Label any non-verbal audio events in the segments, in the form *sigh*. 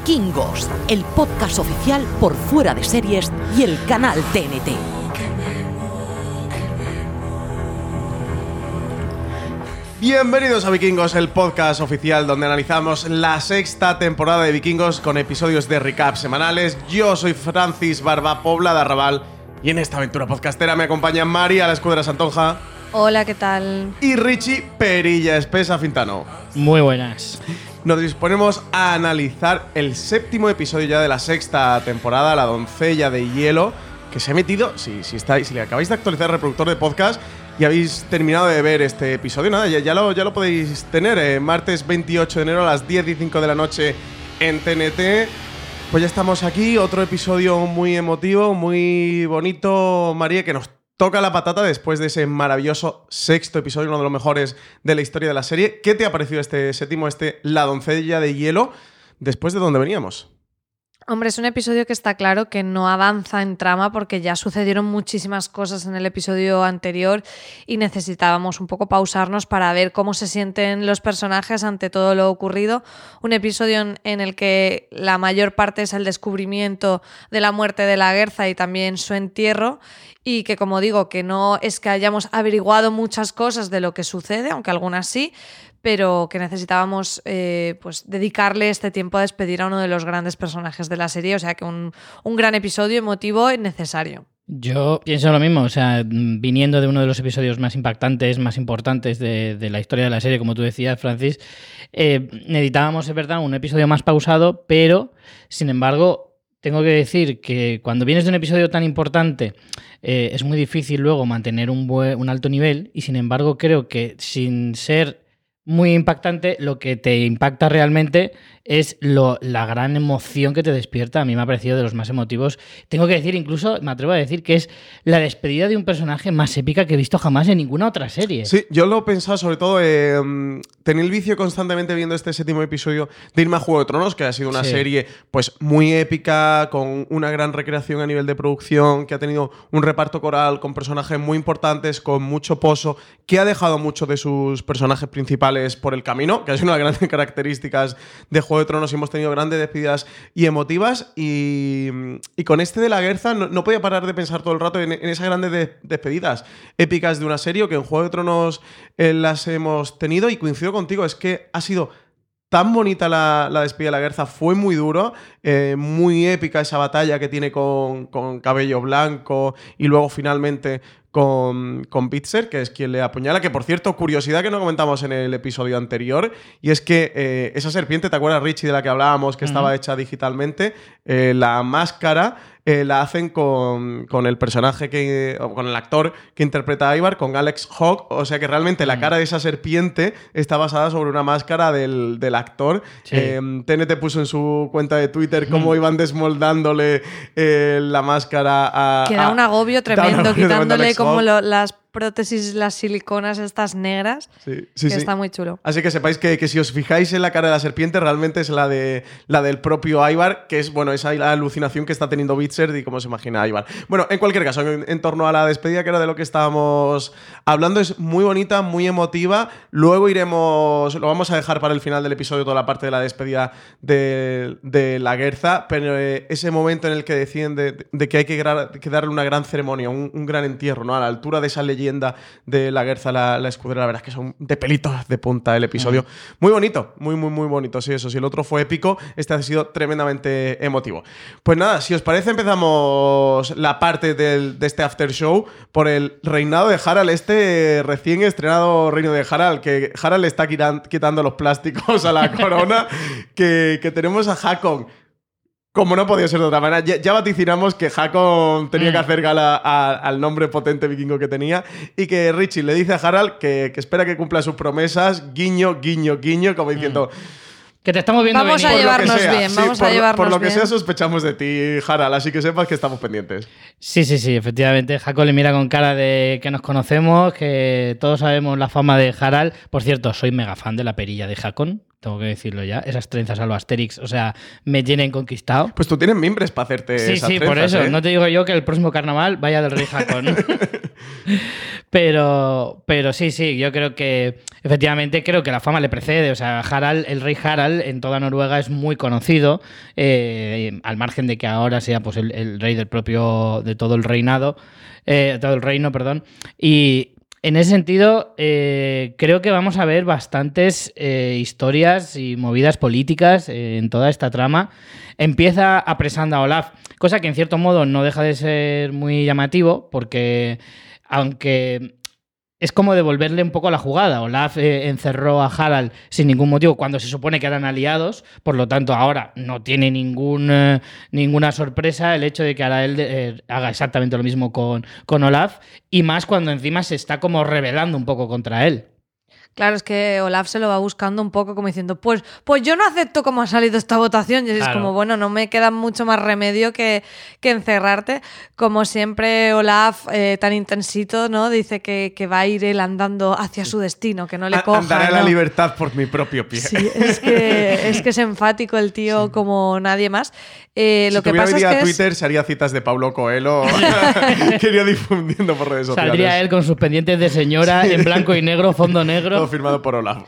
Vikingos, el podcast oficial por fuera de series y el canal TNT. Bienvenidos a Vikingos, el podcast oficial donde analizamos la sexta temporada de Vikingos con episodios de recap semanales. Yo soy Francis Barba Pobla de Arrabal y en esta aventura podcastera me acompañan María, la escudera Santonja. Hola, ¿qué tal? Y Richie Perilla Espesa Fintano. Muy buenas. Nos disponemos a analizar el séptimo episodio ya de la sexta temporada, La doncella de hielo, que se ha metido, si, estáis, si le acabáis de actualizar el reproductor de podcast y habéis terminado de ver este episodio, nada, ya, lo, ya lo podéis tener, eh, martes 28 de enero a las 10 y 5 de la noche en TNT. Pues ya estamos aquí, otro episodio muy emotivo, muy bonito, María, que nos toca la patata después de ese maravilloso sexto episodio, uno de los mejores de la historia de la serie. ¿Qué te ha parecido este séptimo, este La doncella de hielo, después de donde veníamos? Hombre, es un episodio que está claro que no avanza en trama porque ya sucedieron muchísimas cosas en el episodio anterior y necesitábamos un poco pausarnos para ver cómo se sienten los personajes ante todo lo ocurrido. Un episodio en, el que la mayor parte es el descubrimiento de la muerte de la Guerza y también su entierro y que como digo, que no es que hayamos averiguado muchas cosas de lo que sucede, aunque algunas sí, pero que necesitábamos eh, pues dedicarle este tiempo a despedir a uno de los grandes personajes de la serie, o sea que un, un gran episodio emotivo y necesario. Yo pienso lo mismo, o sea, viniendo de uno de los episodios más impactantes, más importantes de, la historia de la serie, como tú decías, Francis, eh, necesitábamos, es verdad, un episodio más pausado, pero, sin embargo, tengo que decir que cuando vienes de un episodio tan importante eh, es muy difícil luego mantener un, un alto nivel y sin embargo creo que sin ser muy impactante, lo que te impacta realmente es lo, la gran emoción que te despierta. A mí me ha parecido de los más emotivos. Tengo que decir, incluso me atrevo a decir que es la despedida de un personaje más épica que he visto jamás en ninguna otra serie. Sí, yo lo he pensado sobre todo, eh, tenía el vicio constantemente viendo este séptimo episodio de irme a Juego de Tronos, que ha sido una Sí. serie pues muy épica, con una gran recreación a nivel de producción, que ha tenido un reparto coral con personajes muy importantes, con mucho pozo, que ha dejado muchos de sus personajes principales por el camino, que sido una de las grandes *laughs* características de Juego de Tronos y hemos tenido grandes despedidas y emotivas. Y, con este de la Guerza no, podía parar de pensar todo el rato en, esas grandes de- despedidas épicas de una serie que en Juego de Tronos eh, las hemos tenido y coincido contigo, es que ha sido tan bonita la, la despedida de la Guerza, fue muy duro, eh, muy épica esa batalla que tiene con Cabello Blanco y luego finalmente con, con Bitzer, que es quien le apuñala, que por cierto, curiosidad que no comentamos en el episodio anterior, y es que eh, esa serpiente, ¿te acuerdas Richie de la que hablábamos, que estaba hecha digitalmente? Eh, la máscara eh, la hacen con, con el personaje que. con el actor que interpreta a Ivar, con Alex Hawk. O sea que realmente la cara de esa serpiente está basada sobre una máscara del, del actor. Sí. Eh, TNT puso en su cuenta de Twitter cómo iban desmoldándole eh, la máscara a. Que da a- un agobio tremendo, quitándole como lo- las prótesis, las siliconas estas negras, Sí, sí, que sí. está muy chulo. Así que sepáis que, que si os fijáis en la cara de la serpiente, realmente es la, de, la del propio Ivar, que es, bueno, esa alucinación que está teniendo Bitzer y cómo se imagina Ivar. Bueno, en cualquier caso, en, en torno a la despedida, que era de lo que estábamos hablando, es muy bonita, muy emotiva. Luego iremos, lo vamos a dejar para el final del episodio, toda la parte de la despedida de, de la Guerza, pero eh, ese momento en el que deciden de, de que hay que darle una gran ceremonia, un, un gran entierro, ¿no? A la altura de esa leyenda de la Guerza, la, escudera, la verdad es que son de pelitos de punta el episodio. Muy bonito, muy, muy, muy bonito, sí, eso. Si el otro fue épico, este ha sido tremendamente emotivo. Pues nada, si os parece, empezamos la parte de este after show por el reinado de Harald, este recién estrenado reino de Harald, que Harald está quitan- quitando los plásticos a la *laughs* corona, que, que tenemos a Hakon. Como no podía ser de otra manera, ya, ya vaticinamos que Hakon tenía Mm. que hacer gala a- al nombre potente vikingo que tenía y que Richie le dice a Harald que, que espera que cumpla sus promesas, guiño, guiño, guiño, como diciendo, Que te estamos viendo Vamos a venir. por lo que llevarnos bien, sí, vamos a por, llevarnos por lo que bien. sea sospechamos de ti, Harald, así que sepas que estamos pendientes. Sí, sí, sí, efectivamente. Jaco le mira con cara de que nos conocemos, que todos sabemos la fama de Harald. Por cierto, soy mega fan de la perilla de Hakon. Tengo que decirlo ya. Esas trenzas a lo Asterix, o sea, me tienen conquistado. Pues tú tienes mimbres para hacerte Sí, esas sí, por eso. ¿eh? No te digo yo que el próximo carnaval vaya del Rey Hakon. *laughs* pero, pero sí, sí, yo creo que efectivamente creo que la fama le precede. O sea, Harald, el rey Harald en toda Noruega es muy conocido, eh, al margen de que ahora sea pues el, el rey del propio, de todo el reinado, eh, todo el reino, perdón. Y en ese sentido, eh, creo que vamos a ver bastantes eh, historias y movidas políticas eh, en toda esta trama. Empieza apresando a Olaf, cosa que en cierto modo no deja de ser muy llamativo, porque aunque es como devolverle un poco la jugada. Olaf eh, encerró a Harald sin ningún motivo cuando se supone que eran aliados, por lo tanto ahora no tiene eh, ninguna sorpresa el hecho de que ahora él eh, haga exactamente lo mismo con, con Olaf, y más cuando encima se está como rebelando un poco contra él. Claro, es que Olaf se lo va buscando un poco como diciendo, pues, pues yo no acepto cómo ha salido esta votación. Y es Claro. como, bueno, no me queda mucho más remedio que, que encerrarte. Como siempre, Olaf, eh, tan intensito, ¿no? Dice que, que va a ir él andando hacia su destino, que no le A- coja. Andaré a la libertad por mi propio pie. Sí, es que, es que es enfático el tío como nadie más. Eh, si lo que pasa es que es- Twitter, se haría citas de Pablo Coelho *laughs* *laughs* que iría difundiendo por redes sociales. Saldría él con sus pendientes de señora en blanco y negro, fondo Todo *laughs* firmado por Olaf.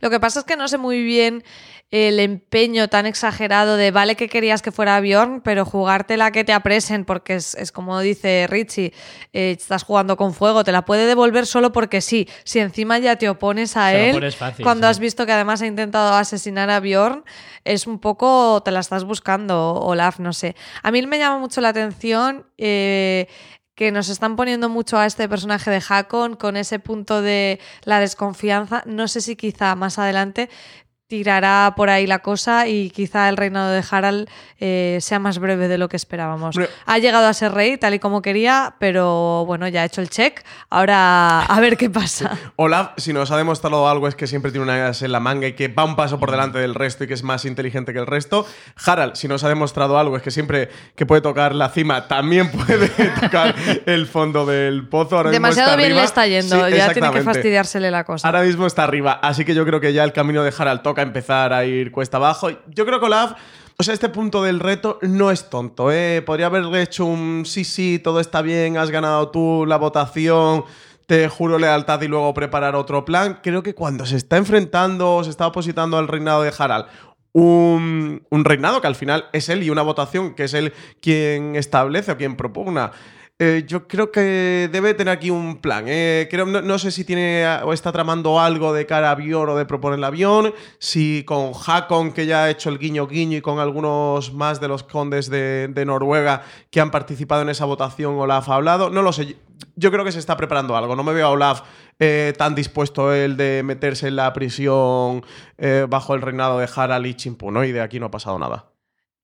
Lo que pasa es que no sé muy bien el empeño tan exagerado de vale que querías que fuera Bjorn, pero jugártela que te apresen, porque es, es como dice Richie, eh, estás jugando con fuego, te la puede devolver solo porque sí. Si encima ya te opones a Se lo él, pones fácil, cuando sí. has visto que además ha intentado asesinar a Bjorn, es un poco, te la estás buscando, Olaf, no sé. A mí me llama mucho la atención. eh, que nos están poniendo mucho a este personaje de Hakon con ese punto de la desconfianza. No sé si quizá más adelante tirará por ahí la cosa y quizá el reinado de Harald eh, sea más breve de lo que esperábamos. Ha llegado a ser rey tal y como quería, pero bueno, ya ha hecho el check. Ahora a ver qué pasa. *laughs* Olaf, si nos ha demostrado algo, es que siempre tiene una as en la manga y que va un paso por delante del resto y que es más inteligente que el resto. Harald, si nos ha demostrado algo, es que siempre que puede tocar la cima, también puede *laughs* tocar el fondo del pozo. Ahora mismo Demasiado está bien arriba. le está yendo, Sí, ya tiene que fastidiársele la cosa. Ahora mismo está arriba, así que yo creo que ya el camino de Harald toca empezar a ir cuesta abajo. Yo creo que Olaf, o sea, este punto del reto no es tonto, ¿eh? Podría haberle hecho un sí, sí, todo está bien, has ganado tú la votación, te juro lealtad y luego preparar otro plan. Creo que cuando se está enfrentando, se está opositando al reinado de Harald, un, un reinado que al final es él y una votación que es él quien establece o quien propugna. Eh, yo creo que debe tener aquí un plan. eh. Creo, no, sé si tiene o está tramando algo de cara a Bjorn o de proponer el avión. Si con Hakon, que ya ha hecho el guiño guiño, y con algunos más de los condes de, Noruega que han participado en esa votación, Olaf ha hablado. No lo sé. Yo creo que se está preparando algo. No me veo a Olaf eh, tan dispuesto él de meterse en la prisión bajo el reinado de Harald y Chimpu, ¿no? Y de aquí no ha pasado nada.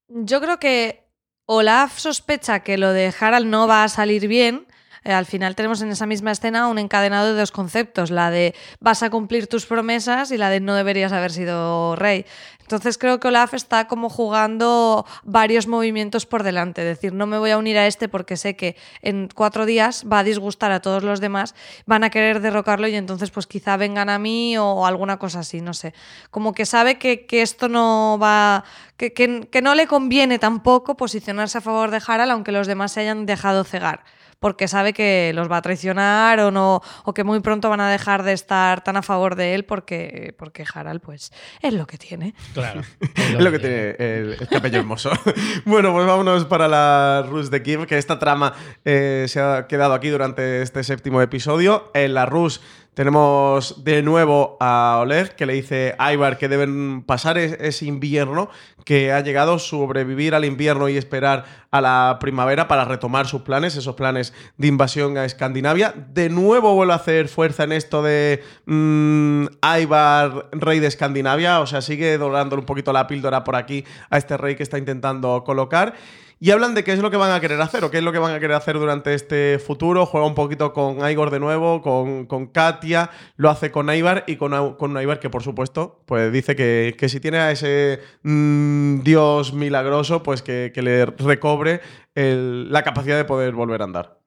Yo creo que Olaf sospecha que lo de Harald no va a salir bien. Eh, al final tenemos en esa misma escena un encadenado de dos conceptos, la de vas a cumplir tus promesas y la de no deberías haber sido rey. Entonces creo que Olaf está como jugando varios movimientos por delante, es decir, no me voy a unir a este porque sé que en cuatro días va a disgustar a todos los demás, van a querer derrocarlo y entonces pues quizá vengan a mí o alguna cosa así, no sé. Como que sabe que, esto no va, que, que- que no le conviene tampoco posicionarse a favor de Harald aunque los demás se hayan dejado cegar porque sabe que los va a traicionar o no o que muy pronto van a dejar de estar tan a favor de él porque porque Harald pues es lo que tiene. Claro. *laughs* Es lo que tiene el, el capello hermoso. *laughs* bueno, pues vámonos para la Rus de Kiev, que esta trama eh, se ha quedado aquí durante este séptimo episodio. En la Rus tenemos de nuevo a Oleg, que le dice a Ivar que deben pasar es- ese invierno, que ha llegado, sobrevivir al invierno y esperar a la primavera para retomar sus planes, esos planes de invasión a Escandinavia. De nuevo vuelve a hacer fuerza en esto de mm, Ivar, rey de Escandinavia, o sea, sigue dorándole un poquito la píldora por aquí a este rey que está intentando colocar. Y hablan de qué es lo que van a querer hacer o qué es lo que van a querer hacer durante este futuro. Juega un poquito con Igor de nuevo, con, con Katia, lo hace con Ivar y con, con un Ivar que, por supuesto, pues dice que, que si tiene a ese mm, dios milagroso, pues que, le recobre la capacidad de poder volver a andar.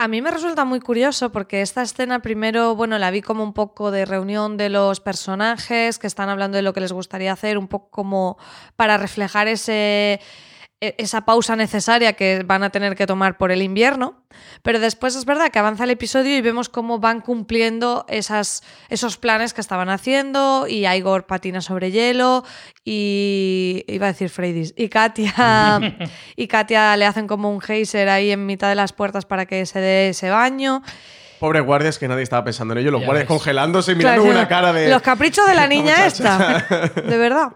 A mí me resulta muy curioso porque esta escena primero, bueno, la vi como un poco de reunión de los personajes que están hablando de lo que les gustaría hacer, un poco como para reflejar ese esa pausa necesaria que van a tener que tomar por el invierno, pero después es verdad que avanza el episodio y vemos cómo van cumpliendo esas, esos planes que estaban haciendo y Igor patina sobre hielo y iba a decir Freydis y Katia *laughs* y Katia le hacen como un geyser ahí en mitad de las puertas para que se dé ese baño. Pobres guardias que nadie estaba pensando en ello, los guardias congelándose y mirando una cara de. Los caprichos de la *laughs* niña esta. De verdad.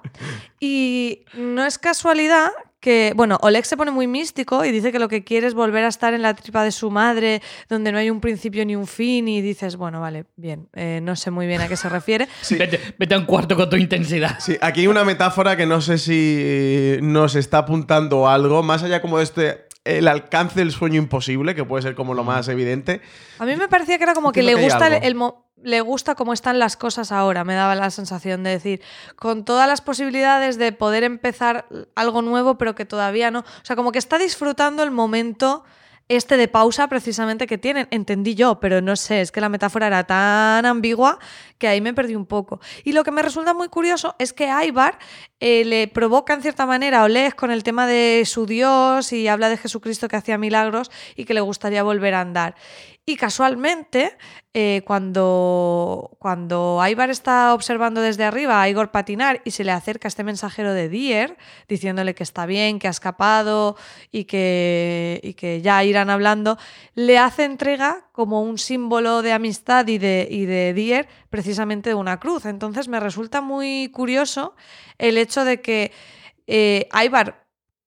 Y no es casualidad que, bueno, Oleg se pone muy místico y dice que lo que quiere es volver a estar en la tripa de su madre, donde no hay un principio ni un fin, y dices, bueno, vale, bien, eh, no sé muy bien a qué se refiere. *laughs* Vete, a un cuarto con tu intensidad. Sí, aquí hay una metáfora que no sé si nos está apuntando algo, más allá como de este el alcance del sueño imposible, que puede ser como lo más evidente. A mí me parecía que era como que le gusta el, le gusta cómo están las cosas ahora, me daba la sensación de decir, con todas las posibilidades de poder empezar algo nuevo, pero que todavía no. O sea, como que está disfrutando el momento este de pausa precisamente que tienen. Entendí yo, pero no sé, es que la metáfora era tan ambigua que ahí me perdí un poco. Y lo que me resulta muy curioso es que Aibar eh, le provoca en cierta manera a Oleg con el tema de su Dios y habla de Jesucristo que hacía milagros y que le gustaría volver a andar. Y casualmente, eh, cuando, cuando está observando desde arriba a Igor patinar y se le acerca este mensajero de Dier, diciéndole que está bien, que ha escapado y que, y que ya irán hablando, le hace entrega como un símbolo de amistad y de, y de Dier, precisamente de una cruz. Entonces me resulta muy curioso el hecho de que eh,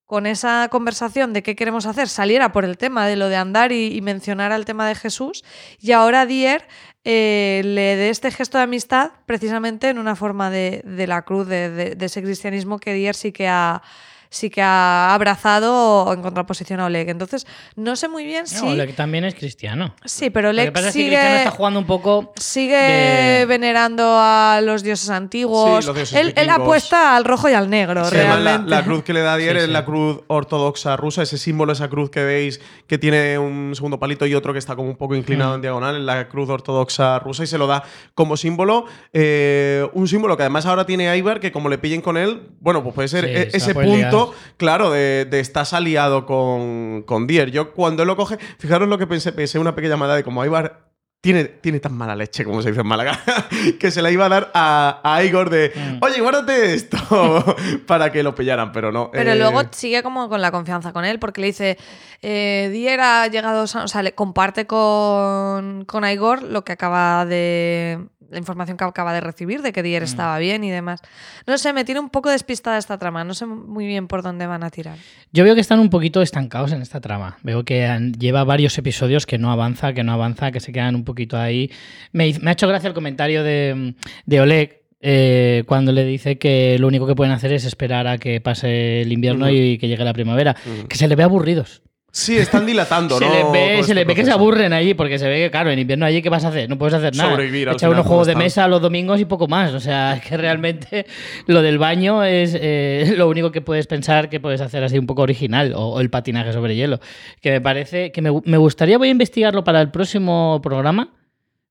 con esa conversación de qué queremos hacer saliera por el tema de lo de andar y, mencionar al tema de Jesús y ahora Dier eh, le dé este gesto de amistad precisamente en una forma de, la cruz, de, ese cristianismo que Dier sí que ha sí que ha abrazado en contraposición a Oleg. Entonces, no sé muy bien si. Oleg también es cristiano. Sí, pero Oleg sigue. está jugando un poco. Sigue venerando a los dioses antiguos. él, apuesta al rojo y al negro, realmente. La, cruz que le da Dier es la cruz ortodoxa rusa, ese símbolo, esa cruz que veis que tiene un segundo palito y otro que está como un poco inclinado mm. en diagonal, en la cruz ortodoxa rusa, y se lo da como símbolo. Eh, un símbolo que además ahora tiene Ivar, que como le pillen con él, bueno, pues puede ser e-, ese punto claro, de, de estás aliado con, con Dier. Yo cuando él lo coge, fijaros lo que pensé, pensé una pequeña llamada de como Ibar tiene, tiene, tan mala leche, como se dice en Málaga, *laughs* que se la iba a dar a, Igor de, mm. oye, guárdate esto, *laughs* para que lo pillaran, pero no. Pero eh, luego sigue como con la confianza con él, porque le dice, eh, Dier ha llegado, o sea, le comparte con, con Igor lo que acaba de, la información que acaba de recibir de que Dier mm. estaba bien y demás. No sé, me tiene un poco despistada esta trama, no sé muy bien por dónde van a tirar. Yo veo que están un poquito estancados en esta trama. Veo que lleva varios episodios que no avanza, que no avanza, que se quedan un poquito ahí. Me, ha hecho gracia el comentario de, Oleg, eh, cuando le dice que lo único que pueden hacer es esperar a que pase el invierno y que llegue la primavera. Que se le ve aburridos. Sí, están dilatando, ¿no? Se les ve, se ve que se aburren allí, porque se ve que, claro, en invierno allí, ¿qué vas a hacer? No puedes hacer nada. Sobrevivir. Echar unos juegos de mesa los domingos y poco más. O sea, es que realmente lo del baño es eh, lo único que puedes pensar que puedes hacer así un poco original, o, el patinaje sobre hielo. Que me parece que me, me gustaría, voy a investigarlo para el próximo programa.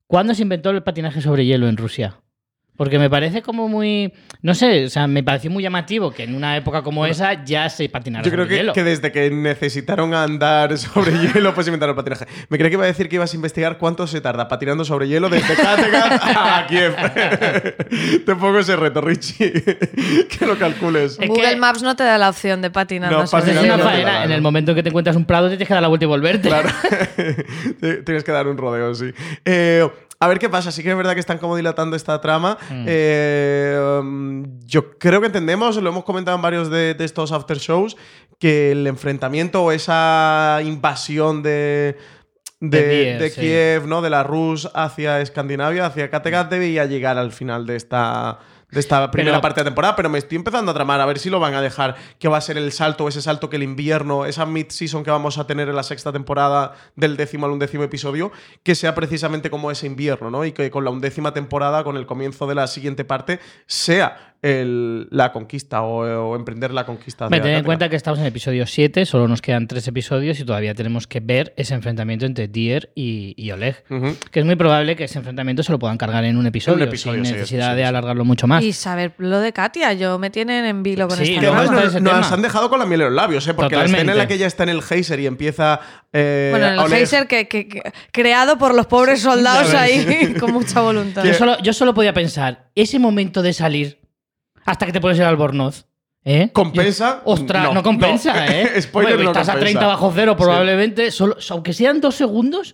¿Cuándo se inventó el patinaje sobre hielo en Rusia? Porque me parece como muy. No sé, o sea, me pareció muy llamativo que en una época como esa ya se patinara Yo creo que, que, desde que necesitaron andar *laughs* sobre hielo, pues inventaron el patinaje. Me creía que iba a decir que ibas a investigar cuánto se tarda patinando sobre hielo desde Kattegat a Kiev. *laughs* Te pongo ese reto, Richie. que lo calcules. Google Maps no te da la opción de patinar no, sobre hielo. En el momento en que te encuentras un prado, te tienes que dar la vuelta y volverte. Claro. *laughs* tienes que dar un rodeo, sí. Eh, a ver qué pasa. Sí que es verdad que están como dilatando esta trama. Mm. Eh, um, yo creo que entendemos, lo hemos comentado en varios de, estos after shows, que el enfrentamiento o esa invasión de, de, Kiev, ¿no? De la Rus hacia Escandinavia, hacia Kattegat, debía llegar al final de esta de esta primera parte de temporada, pero me estoy empezando a tramar a ver si lo van a dejar, que va a ser el salto, ese salto que el invierno, esa mid-season que vamos a tener en la sexta temporada del décimo al undécimo episodio, que sea precisamente como ese invierno, ¿no? Y que con la undécima temporada, con el comienzo de la siguiente parte, sea el- la conquista o, o emprender la conquista. Ten en cuenta que estamos en el episodio 7, solo nos quedan tres episodios y todavía tenemos que ver ese enfrentamiento entre Dier y, y Oleg. Que es muy probable que ese enfrentamiento se lo puedan cargar en un episodio, episodio, sin sí, necesidad sí, de sí. alargarlo mucho más. Y saber lo de Katia, yo me tienen en vilo con Sí, esta está nos, ese nos tema. han dejado con la miel en los labios, ¿eh? porque la escena en la que ella está en el geyser y empieza. eh, Bueno, el Oleg- geyser que, que- que- creado por los pobres soldados ahí *laughs* con mucha voluntad. Yo solo, yo solo podía pensar, ese momento de salir hasta que te pones el albornoz. ¿Eh? ¿Compensa? Ostras, no, No, compensa, no. ¿eh? *laughs* Spoiler, no estás a compensa. 30 bajo cero, probablemente. Solo, aunque sean dos segundos,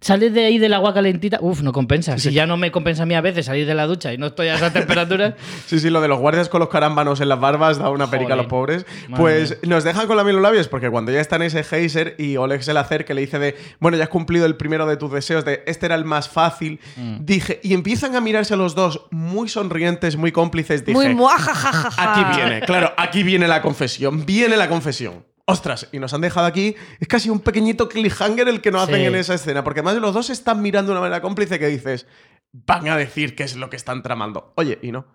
sales de ahí del agua calentita. Uf, no compensa. Si ya no me compensa a mí a veces salir de la ducha y no estoy a esas temperaturas. *laughs* Sí, sí, lo de los guardias con los carámbanos en las barbas da una perica a los pobres. Madre Pues nos dejan con la miel en los labios porque cuando ya está en ese geyser y Oleg se le acerca le dice de, bueno, ya has cumplido el primero de tus deseos, de este era el más fácil, Mm. dije, y empiezan a mirarse los dos muy sonrientes, muy cómplices, dije, Muy aquí viene, claro, aquí viene la confesión, viene la confesión. Ostras, y nos han dejado aquí, es casi un pequeñito cliffhanger el que nos hacen Sí. en esa escena, porque además los dos están mirando de una manera cómplice que dices, van a decir qué es lo que están tramando. Oye, y no.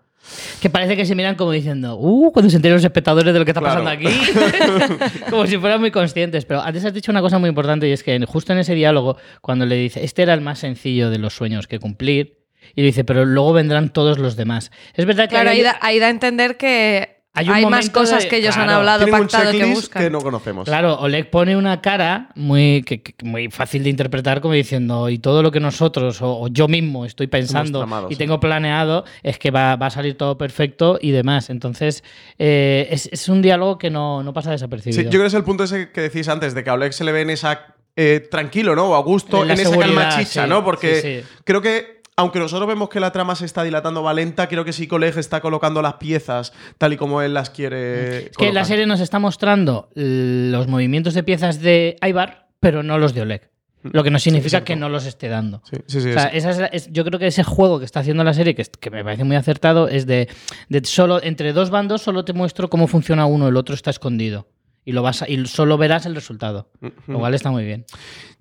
Que parece que se miran como diciendo, uh, cuando se enteren los espectadores de lo que está Claro. pasando aquí. *laughs* como si fueran muy conscientes. Pero antes has dicho una cosa muy importante y es que justo en ese diálogo, cuando le dice, este era el más sencillo de los sueños que cumplir, y le dice, pero luego vendrán todos los demás. Es verdad que Claro, hay- ahí da, ahí da a entender que Hay más cosas de- que ellos han hablado, Tienen un pactado que buscan. que no conocemos. Claro, Oleg pone una cara muy, que- que- muy fácil de interpretar como diciendo, y todo lo que nosotros o, o yo mismo estoy pensando tramado, y sí. tengo planeado es que va, va a salir todo perfecto y demás. Entonces, eh, es, es un diálogo que no, no pasa desapercibido. Sí, yo creo que es el punto ese que decís antes, de que a Oleg se le ve en esa. eh, tranquilo, ¿no? O a gusto, En esa calma chicha, sí, ¿no? Porque sí, sí. creo que. Aunque nosotros vemos que la trama se está dilatando va lenta, creo que sí Oleg está colocando las piezas tal y como él las quiere. Es que la serie nos está mostrando los movimientos de piezas de Ibar, pero no los de Oleg. Lo que no significa que no los esté dando. Sí, sí, sí. O sea, es- esa es la- es- yo creo que ese juego que está haciendo la serie, que me parece muy acertado, es de, de solo entre dos bandos solo te muestro cómo funciona uno, el otro está escondido. Y, lo vas a- y solo verás el resultado. Lo cual está muy bien.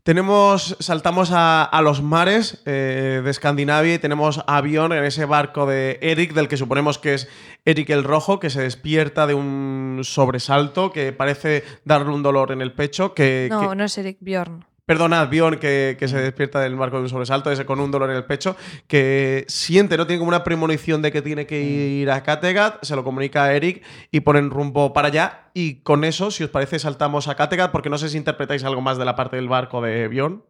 Tenemos, saltamos a, a los mares eh, de Escandinavia y tenemos a avión en ese barco de Eric, del que suponemos que es Eric el Rojo, que se despierta de un sobresalto que parece darle un dolor en el pecho. Que, No, que- no es Eric Bjorn. Perdonad, Bjorn, que, que se despierta del barco de un sobresalto, ese con un dolor en el pecho, que siente, ¿no? Tiene como una premonición de que tiene que ir a Kattegat, se lo comunica a Eric y ponen rumbo para allá. Y con eso, si os parece, saltamos a Kattegat, porque no sé si interpretáis algo más de la parte del barco de Bjorn.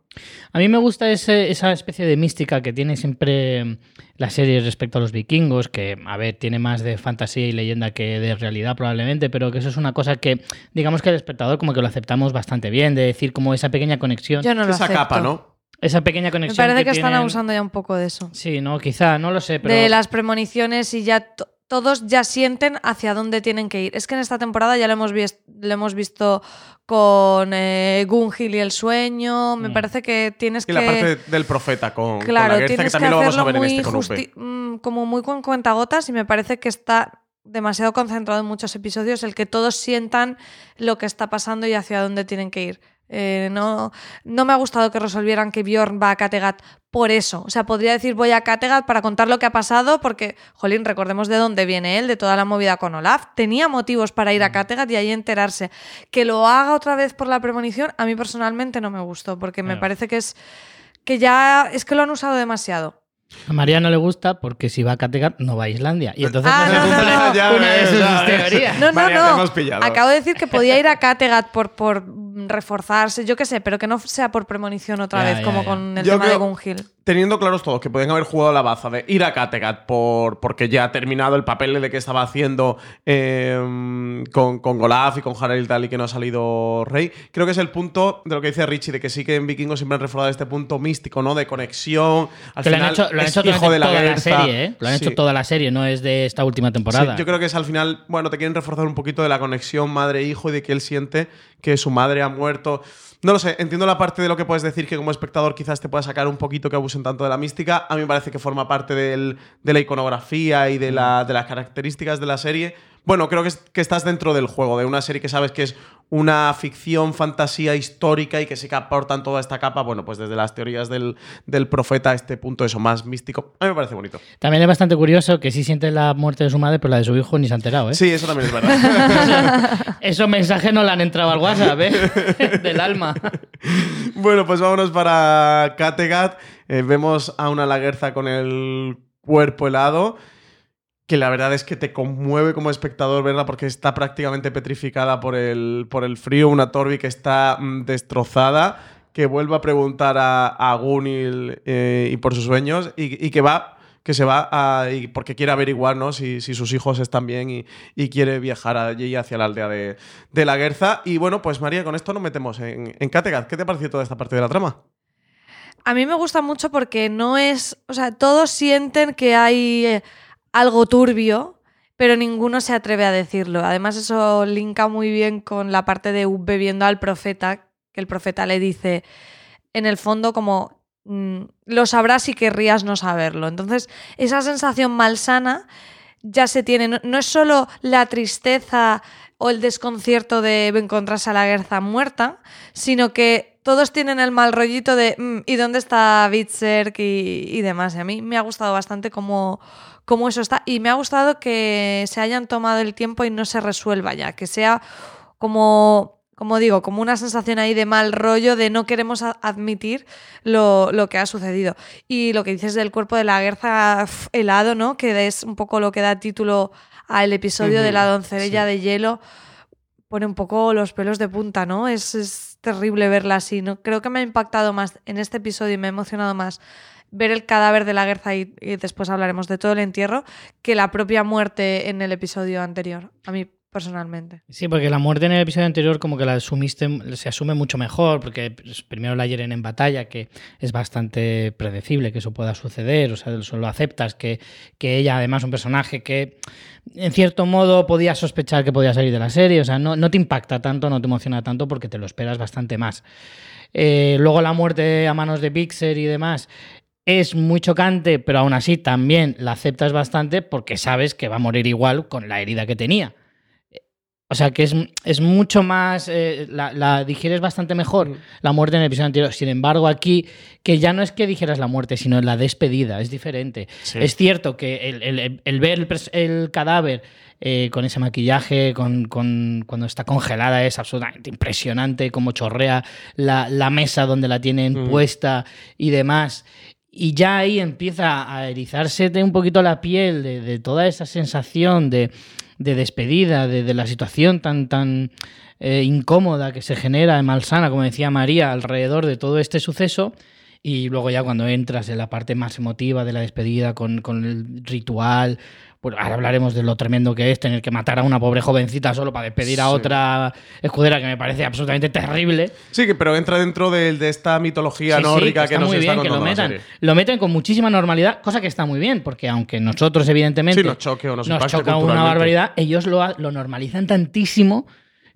A mí me gusta ese- esa especie de mística que tiene siempre mm, la serie respecto a los vikingos, que, a ver, tiene más de fantasía y leyenda que de realidad probablemente, pero que eso es una cosa que, digamos que el espectador como que lo aceptamos bastante bien, de decir como esa pequeña conexión. Yo no lo Esa acepto. capa, ¿no? Esa pequeña Me conexión. parece que, están tienen- abusando ya un poco de eso. Sí, no, quizá, no lo sé, pero... De las premoniciones y ya to- todos ya sienten hacia dónde tienen que ir. Es que en esta temporada ya lo hemos, vis- lo hemos visto con eh, Gungil y el sueño. Me Mm. parece que tienes Y que... la parte del profeta con, con Claro, la Gerza, que también lo vamos a ver en este con mm, como muy con cuentagotas y me parece que está demasiado concentrado en muchos episodios el que todos sientan lo que está pasando y hacia dónde tienen que ir. Eh, no, no me ha gustado que resolvieran que Bjorn va a Kattegat por eso. O sea, podría decir voy a Kattegat para contar lo que ha pasado porque, jolín, recordemos de dónde viene él, de toda la movida con Olaf. Tenía motivos para ir a Kattegat y ahí enterarse. Que lo haga otra vez por la premonición, a mí personalmente no me gustó porque me parece que es que ya es que lo han usado demasiado. A María no le gusta porque si va a Kattegat no va a Islandia. Y entonces Ah, no se no, no, cumple no. Ya una de sus teorías. No, no, María, te no. hemos pillado. Acabo de decir que podía ir a Kattegat por, por reforzarse, yo qué sé, pero que no sea por premonición otra Ya, vez, ya, como ya. con el Yo tema de creo- Gungil. Teniendo claros todos que pueden haber jugado la baza de ir a Kattegat por, porque ya ha terminado el papel de que estaba haciendo eh, con, con Golaf y con Harald y tal y que no ha salido rey, creo que es el punto de lo que dice Richie, de que sí que en Vikingos siempre han reforzado este punto místico, ¿no? De conexión. Al Que lo han hecho, lo han es hecho hijo durante de la toda la serie, ¿eh? Lo han Sí. hecho toda la serie, no es de esta última temporada. Sí, yo creo que es al final, bueno, te quieren reforzar un poquito de la conexión madre-hijo y de que él siente que su madre ha muerto. No lo sé, entiendo la parte de lo que puedes decir que como espectador quizás te pueda sacar un poquito que abusen tanto de la mística. A mí me parece que forma parte del- de la iconografía y de, la- de las características de la serie. Bueno, creo que, es- que estás dentro del juego, de una serie que sabes que es una ficción, fantasía histórica y que sí que aportan toda esta capa, bueno, pues desde las teorías del, del profeta a este punto eso más místico. A mí me parece bonito. También es bastante curioso que sí siente la muerte de su madre, pero la de su hijo ni se ha enterado, ¿eh? Sí, eso también es verdad. *laughs* Esos mensajes no le han entrado al WhatsApp, ¿eh? *laughs* Del alma. bueno, pues vámonos para Kattegat. Eh, vemos a una laguerza con el cuerpo helado. Que la verdad es que te conmueve como espectador verla porque está prácticamente petrificada por el, por el frío. Una Torbi que está mm, destrozada, que vuelve a preguntar a, a eh, y por sus sueños y, que va que se va a, porque quiere averiguar ¿no? si, si sus hijos están bien y, y quiere viajar allí hacia la aldea de, de la Guerza. Y bueno, pues María, con esto nos metemos en, en Kattegat. ¿Qué te pareció toda esta parte de la trama? A mí me gusta mucho porque no es. O sea, todos sienten que hay eh, algo turbio, pero ninguno se atreve a decirlo. Además, eso linka muy bien con la parte de Ubbe viendo al profeta, que el profeta le dice, en el fondo, como mm, lo sabrás y querrías no saberlo. Entonces, esa sensación malsana ya se tiene. No, es solo la tristeza o el desconcierto de encontrarse a la Guerza muerta, sino que todos tienen el mal rollito de "Mm, ¿y dónde está Bitzerk y, y demás? Y a mí me ha gustado bastante cómo, cómo eso está. Y me ha gustado que se hayan tomado el tiempo y no se resuelva ya, que sea como como digo, como una sensación ahí de mal rollo, de no queremos admitir lo, lo que ha sucedido. Y lo que dices del cuerpo de la guerra pf, helado, ¿no? Que es un poco lo que da título al episodio de la doncella sí. de hielo, pone un poco los pelos de punta, ¿no? Es, es terrible verla así, ¿no? Creo que me ha impactado más en este episodio y me ha emocionado más ver el cadáver de la guerra y, y después hablaremos de todo el entierro que la propia muerte en el episodio anterior, a mí personalmente. Sí, porque la muerte en el episodio anterior como que la asumiste, se asume mucho mejor, porque pues, primero la hieren en batalla, que es bastante predecible que eso pueda suceder, o sea, solo aceptas que, que ella además un personaje que en cierto modo podías sospechar que podía salir de la serie, o sea, no, no te impacta tanto, no te emociona tanto porque te lo esperas bastante más. Eh, luego la muerte a manos de Pixar y demás es muy chocante, pero aún así también la aceptas bastante porque sabes que va a morir igual con la herida que tenía. O sea que es, es mucho más. eh, la, la digieres bastante mejor Mm. la muerte en el episodio anterior. Sin embargo, aquí, que ya no es que dijeras la muerte, sino la despedida, es diferente. Sí. Es cierto que el, el- el ver el, cadáver eh, con ese maquillaje, con, con- cuando está congelada, es absolutamente impresionante, como chorrea la, la mesa donde la tienen Mm. puesta y demás. Y ya ahí empieza a erizarse un poquito la piel de, toda esa sensación de, de despedida, de, la situación tan, tan eh, incómoda que se genera, malsana, como decía María, alrededor de todo este suceso. Y luego ya cuando entras en la parte más emotiva de la despedida con, con el ritual, pues ahora hablaremos de lo tremendo que es tener que matar a una pobre jovencita solo para despedir a Sí. otra escudera que me parece absolutamente terrible. Sí, que, pero entra dentro de, de esta mitología Sí, nórdica que que, está nos muy está bien que lo metan. Lo meten con muchísima normalidad, cosa que está muy bien, porque aunque nosotros, evidentemente, nos choque o nos nos choca una barbaridad, ellos lo, lo normalizan tantísimo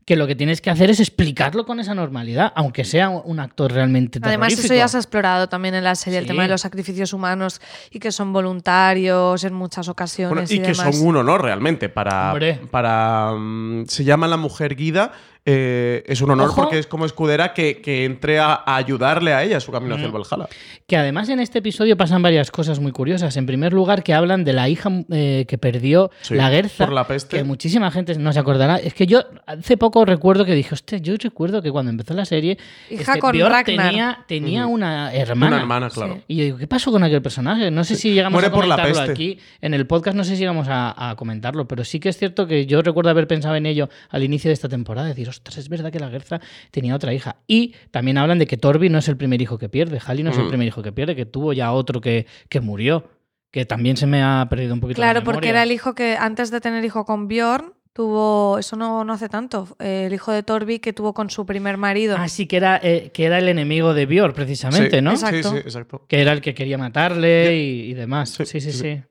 que lo que tienes que hacer es explicarlo con esa normalidad, aunque sea un actor realmente Además, eso ya se ha explorado también en la serie, el tema de los sacrificios humanos y que son voluntarios en muchas ocasiones. Bueno, y y que demás. son un honor realmente para. Hombre. para mm, se llama la mujer guida. Eh, es un honor Ojo. porque es como escudera que, que entre a, a ayudarle a ella su camino hacia el. Valhalla. Que además en este episodio pasan varias cosas muy curiosas. En primer lugar, que hablan de la hija eh, que perdió Sí, la Guerza. por la peste. Que muchísima gente no se acordará. Es que yo hace poco recuerdo que dije, hostia, yo recuerdo que cuando empezó la serie, Hija este, con Björk Ragnar. tenía, tenía una hermana. Una hermana, claro. Sí. Y yo digo, ¿qué pasó con aquel personaje? No sé si llegamos Muere a por la comentarlo peste. aquí. En el podcast no sé si llegamos a, a comentarlo, pero sí que es cierto que yo recuerdo haber pensado en ello al inicio de esta temporada. Decir, ostras, es verdad que la Guerza tenía otra hija. Y también hablan de que Torbi no es el primer hijo que pierde. Hali no es el Ujú. primer hijo que pierde, que tuvo ya otro que, que murió. Que también se me ha perdido un poquito la Claro, porque memoria. era el hijo que antes de tener hijo con Bjorn, tuvo, eso no, no hace tanto, eh, el hijo de Torbi que tuvo con su primer marido. Ah, sí, que era, eh, que era el enemigo de Björk, precisamente, Sí, ¿no? Exacto. Sí, sí, exacto. que era el que quería matarle y, y demás. Sí Sí, sí, sí, sí,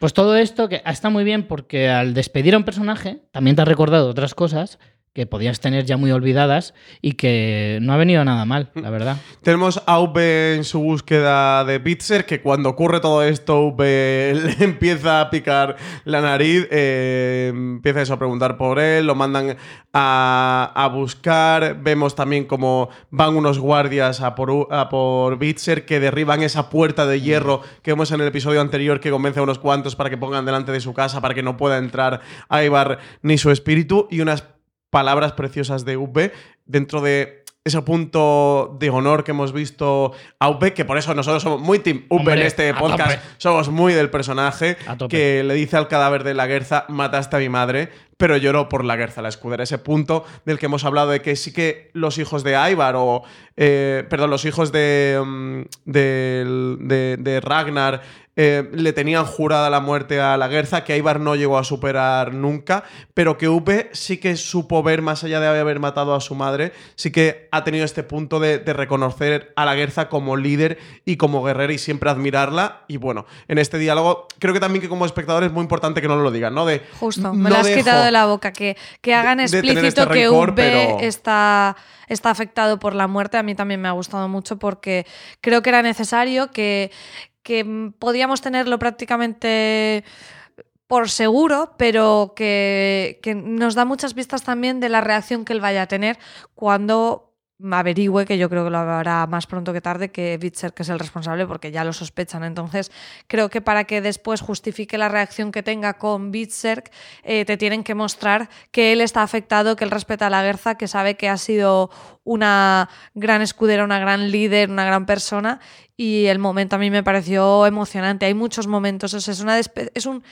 Pues todo esto que está muy bien porque al despedir a un personaje también te ha recordado otras cosas que podías tener ya muy olvidadas y que no ha venido nada mal, la verdad. Tenemos a V en su búsqueda de Bitzer, que cuando ocurre todo esto, V le *laughs* empieza a picar la nariz, eh, empieza eso a preguntar por él, lo mandan a, a buscar. Vemos también como van unos guardias a por, a por Bitzer que derriban esa puerta de hierro que vemos en el episodio anterior que convence a unos cuantos para que pongan delante de su casa para que no pueda entrar Ivar ni su espíritu y unas palabras preciosas de V dentro de ese punto de honor que hemos visto a V, que por eso nosotros somos muy team Hombre, en este podcast, somos muy del personaje que le dice al cadáver de la Guerza, mataste a mi madre, pero lloró por la Guerza, la escudera. Ese punto del que hemos hablado de que sí que los hijos de Ivar o, eh, perdón, los hijos de, mm, de, de Ragnar eh, le tenían jurada la muerte a la Guerza, que Ivar no llegó a superar nunca, pero que V sí que supo ver, más allá de haber matado a su madre, sí que ha tenido este punto de, de reconocer a la Guerza como líder y como guerrera y siempre admirarla. Y bueno, en este diálogo creo que también que como espectador es muy importante que no lo digan, ¿no? De, Justo, me no lo has dejo quitado de la boca. Que, que hagan de explícito este que rencor, V pero- está, está afectado por la muerte. A mí también me ha gustado mucho porque creo que era necesario que, que podíamos tenerlo prácticamente por seguro, pero que, que nos da muchas vistas también de la reacción que él vaya a tener cuando averigüe, que yo creo que lo hará más pronto que tarde, que Bitzer que es el responsable, porque ya lo sospechan. Entonces, creo que para que después justifique la reacción que tenga con Bitzer, eh, te tienen que mostrar que él está afectado, que él respeta a la Guerza, que sabe que ha sido una gran escudera, una gran líder, una gran persona. Y el momento a mí me pareció emocionante. Hay muchos momentos. o es, una es un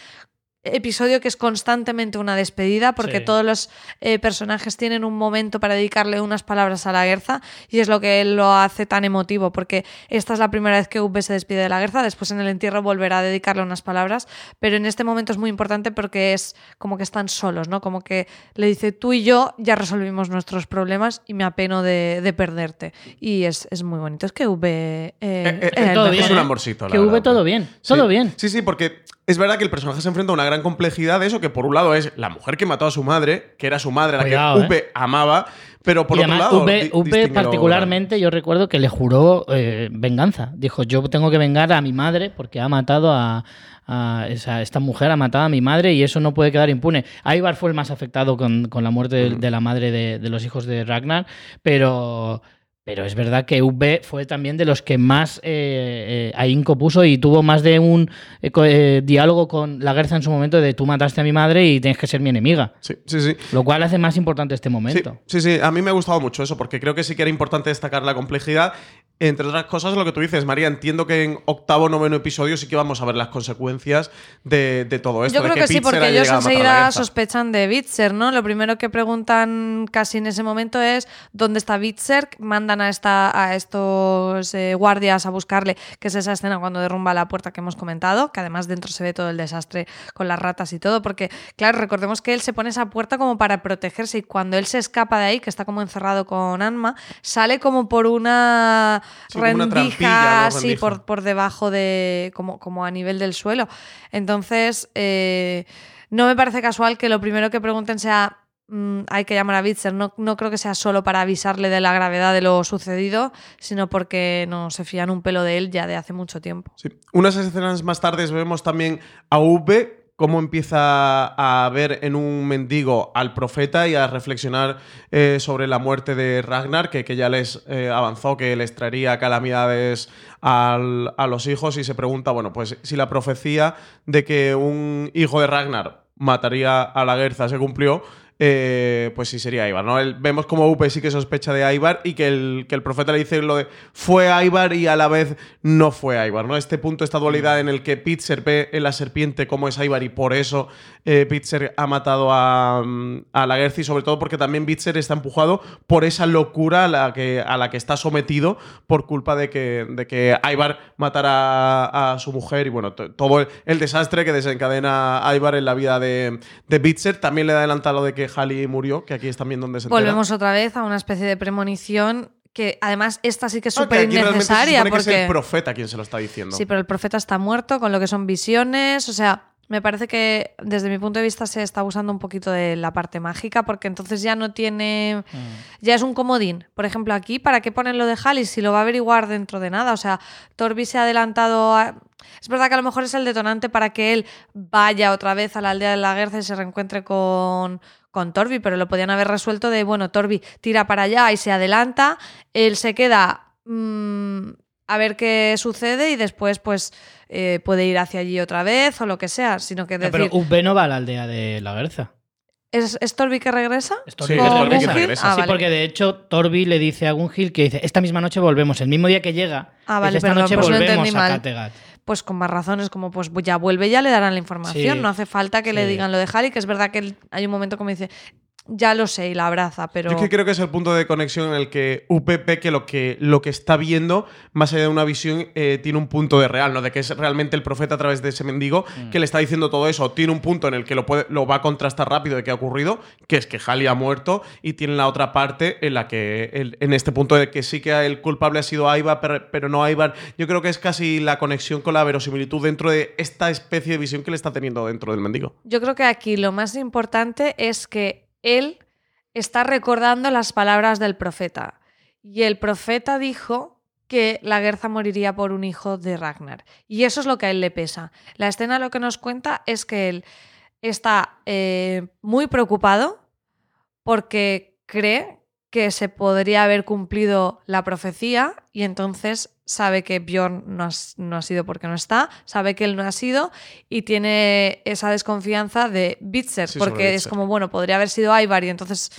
episodio que es constantemente una despedida porque Sí. todos los eh, personajes tienen un momento para dedicarle unas palabras a la Guerza y es lo que él lo hace tan emotivo porque esta es la primera vez que V se despide de la Guerza, después en el entierro volverá a dedicarle unas palabras, pero en este momento es muy importante porque es como que están solos, ¿no? Como que le dice tú y yo ya resolvimos nuestros problemas y me apeno de, de perderte y es, es muy bonito. Es que V eh, Eh, eh, el todo bien, es un ¿eh? amorcito. la Que V verdad. todo bien, Sí. todo bien. Sí, sí, porque es verdad que el personaje se enfrenta a una gran complejidad de eso, que por un lado es la mujer que mató a su madre, que era su madre, a la Cuidado, que V amaba, pero por y otro además, lado. Distínguelo, particularmente, yo recuerdo que le juró eh, venganza. Dijo, yo tengo que vengar a mi madre porque ha matado a, a esa, esta mujer, ha matado a mi madre y eso no puede quedar impune. Ivar fue el más afectado con, con la muerte de, de la madre de, de los hijos de Ragnar, pero... Pero es verdad que V fue también de los que más eh, eh, ahínco puso y tuvo más de un eh, eh, diálogo con la Guerza en su momento de tú mataste a mi madre y tienes que ser mi enemiga. Sí, sí, sí. Lo cual hace más importante este momento. sí, sí, a mí me ha gustado mucho eso, porque creo que sí que era importante destacar la complejidad. Entre otras cosas, lo que tú dices, María, entiendo que en octavo noveno episodio sí que vamos a ver las consecuencias de, de todo esto. Yo de creo que, sí, porque ellos enseguida sospechan de Bitzer, ¿no? Lo primero que preguntan casi en ese momento es dónde está Bitzer, mandan a, esta, a estos eh, guardias a buscarle, que es esa escena cuando derrumba la puerta que hemos comentado, que además dentro se ve todo el desastre con las ratas y todo, porque claro, recordemos que él se pone esa puerta como para protegerse y cuando él se escapa de ahí, que está como encerrado con Anma, sale como por una Sí, rendija, así por, por debajo de, como, como a nivel del suelo. Entonces, eh, no me parece casual que lo primero que pregunten sea, mm, hay que llamar a Bitzer. No, no creo que sea solo para avisarle de la gravedad de lo sucedido, sino porque no se fían un pelo de él ya de hace mucho tiempo. Sí. Unas escenas más tarde vemos también a V cómo empieza a ver en un mendigo al profeta y a reflexionar eh, sobre la muerte de Ragnar, que, que ya les eh, avanzó, que les traería calamidades al- a los hijos y se pregunta, bueno, pues si la profecía de que un hijo de Ragnar mataría a la Guerza se cumplió, eh, pues sí sería Ivar, ¿no? El- vemos como Upe sí que sospecha de Ivar y que el, que el profeta le dice lo de fue Ivar y a la vez no fue Ivar, ¿no? Este punto, esta dualidad en el que Pitzer ve en la serpiente cómo es Ivar y por eso eh, ha matado a, mm, a la Guerza y sobre todo porque también Pitzer está empujado por esa locura a la que, a la que está sometido por culpa de que, de que Ivar matara a, a su mujer y bueno, to- todo el, el desastre que desencadena a Ivar en la vida de, de. También le da adelanta lo de que Halley murió, que aquí es también donde se entera. Volvemos otra vez a una especie de premonición que además esta sí que es Ah, súper se innecesaria supone que es porque... el profeta quien se lo está diciendo. Sí, pero el profeta está muerto con lo que son visiones, o sea, me parece que desde mi punto de vista se está usando un poquito de la parte mágica porque entonces ya no tiene, ya es un comodín. Por ejemplo, aquí, ¿para qué ponen lo de Halis si lo va a averiguar dentro de nada? O sea, Torbi se ha adelantado a... Es verdad que a lo mejor es el detonante para que él vaya otra vez a la aldea de la Guerza y se reencuentre con, con Torbi, pero lo podían haber resuelto de, bueno, Torbi tira para allá y se adelanta, él se queda mm, a ver qué sucede y después pues eh, puede ir hacia allí otra vez o lo que sea, sino que No, decir... pero UB no va a la aldea de la Berza. ¿Es, es Torbi que regresa? Es Sí, es Torbi que regresa. Ah, sí, vale. porque de hecho Torbi le dice a Gunhild que dice, esta misma noche volvemos. El mismo día que llega, Ah, vale, esta perdón, noche pues volvemos a. Kattegat. Pues con más razones, como pues ya vuelve, ya le darán la información. Sí. No hace falta que le digan lo de Harry, que es verdad que él- hay un momento como dice, ya lo sé y la abraza, pero... Yo es que creo que es el punto de conexión en el que UPP, que lo que, lo que está viendo, más allá de una visión, eh, tiene un punto de real, ¿no? De que es realmente el profeta a través de ese mendigo Mm. que le está diciendo todo eso. Tiene un punto en el que lo, puede, lo va a contrastar rápido de qué ha ocurrido, que es que Halley ha muerto, y tiene la otra parte en la que, el- en este punto de que sí que el culpable ha sido Ivar, pero, pero no Ivar. Yo creo que es casi la conexión con la verosimilitud dentro de esta especie de visión que le está teniendo dentro del mendigo. Yo creo que aquí lo más importante es que él está recordando las palabras del profeta. Y el profeta dijo que la Guerza moriría por un hijo de Ragnar. Y eso es lo que a él le pesa. La escena lo que nos cuenta es que él está eh, muy preocupado porque cree que se podría haber cumplido la profecía y entonces sabe que Bjorn no, has- no ha sido porque no está, sabe que él no ha sido y tiene esa desconfianza de Bitzer, Sí, porque es como, bueno, podría haber sido Ivar y entonces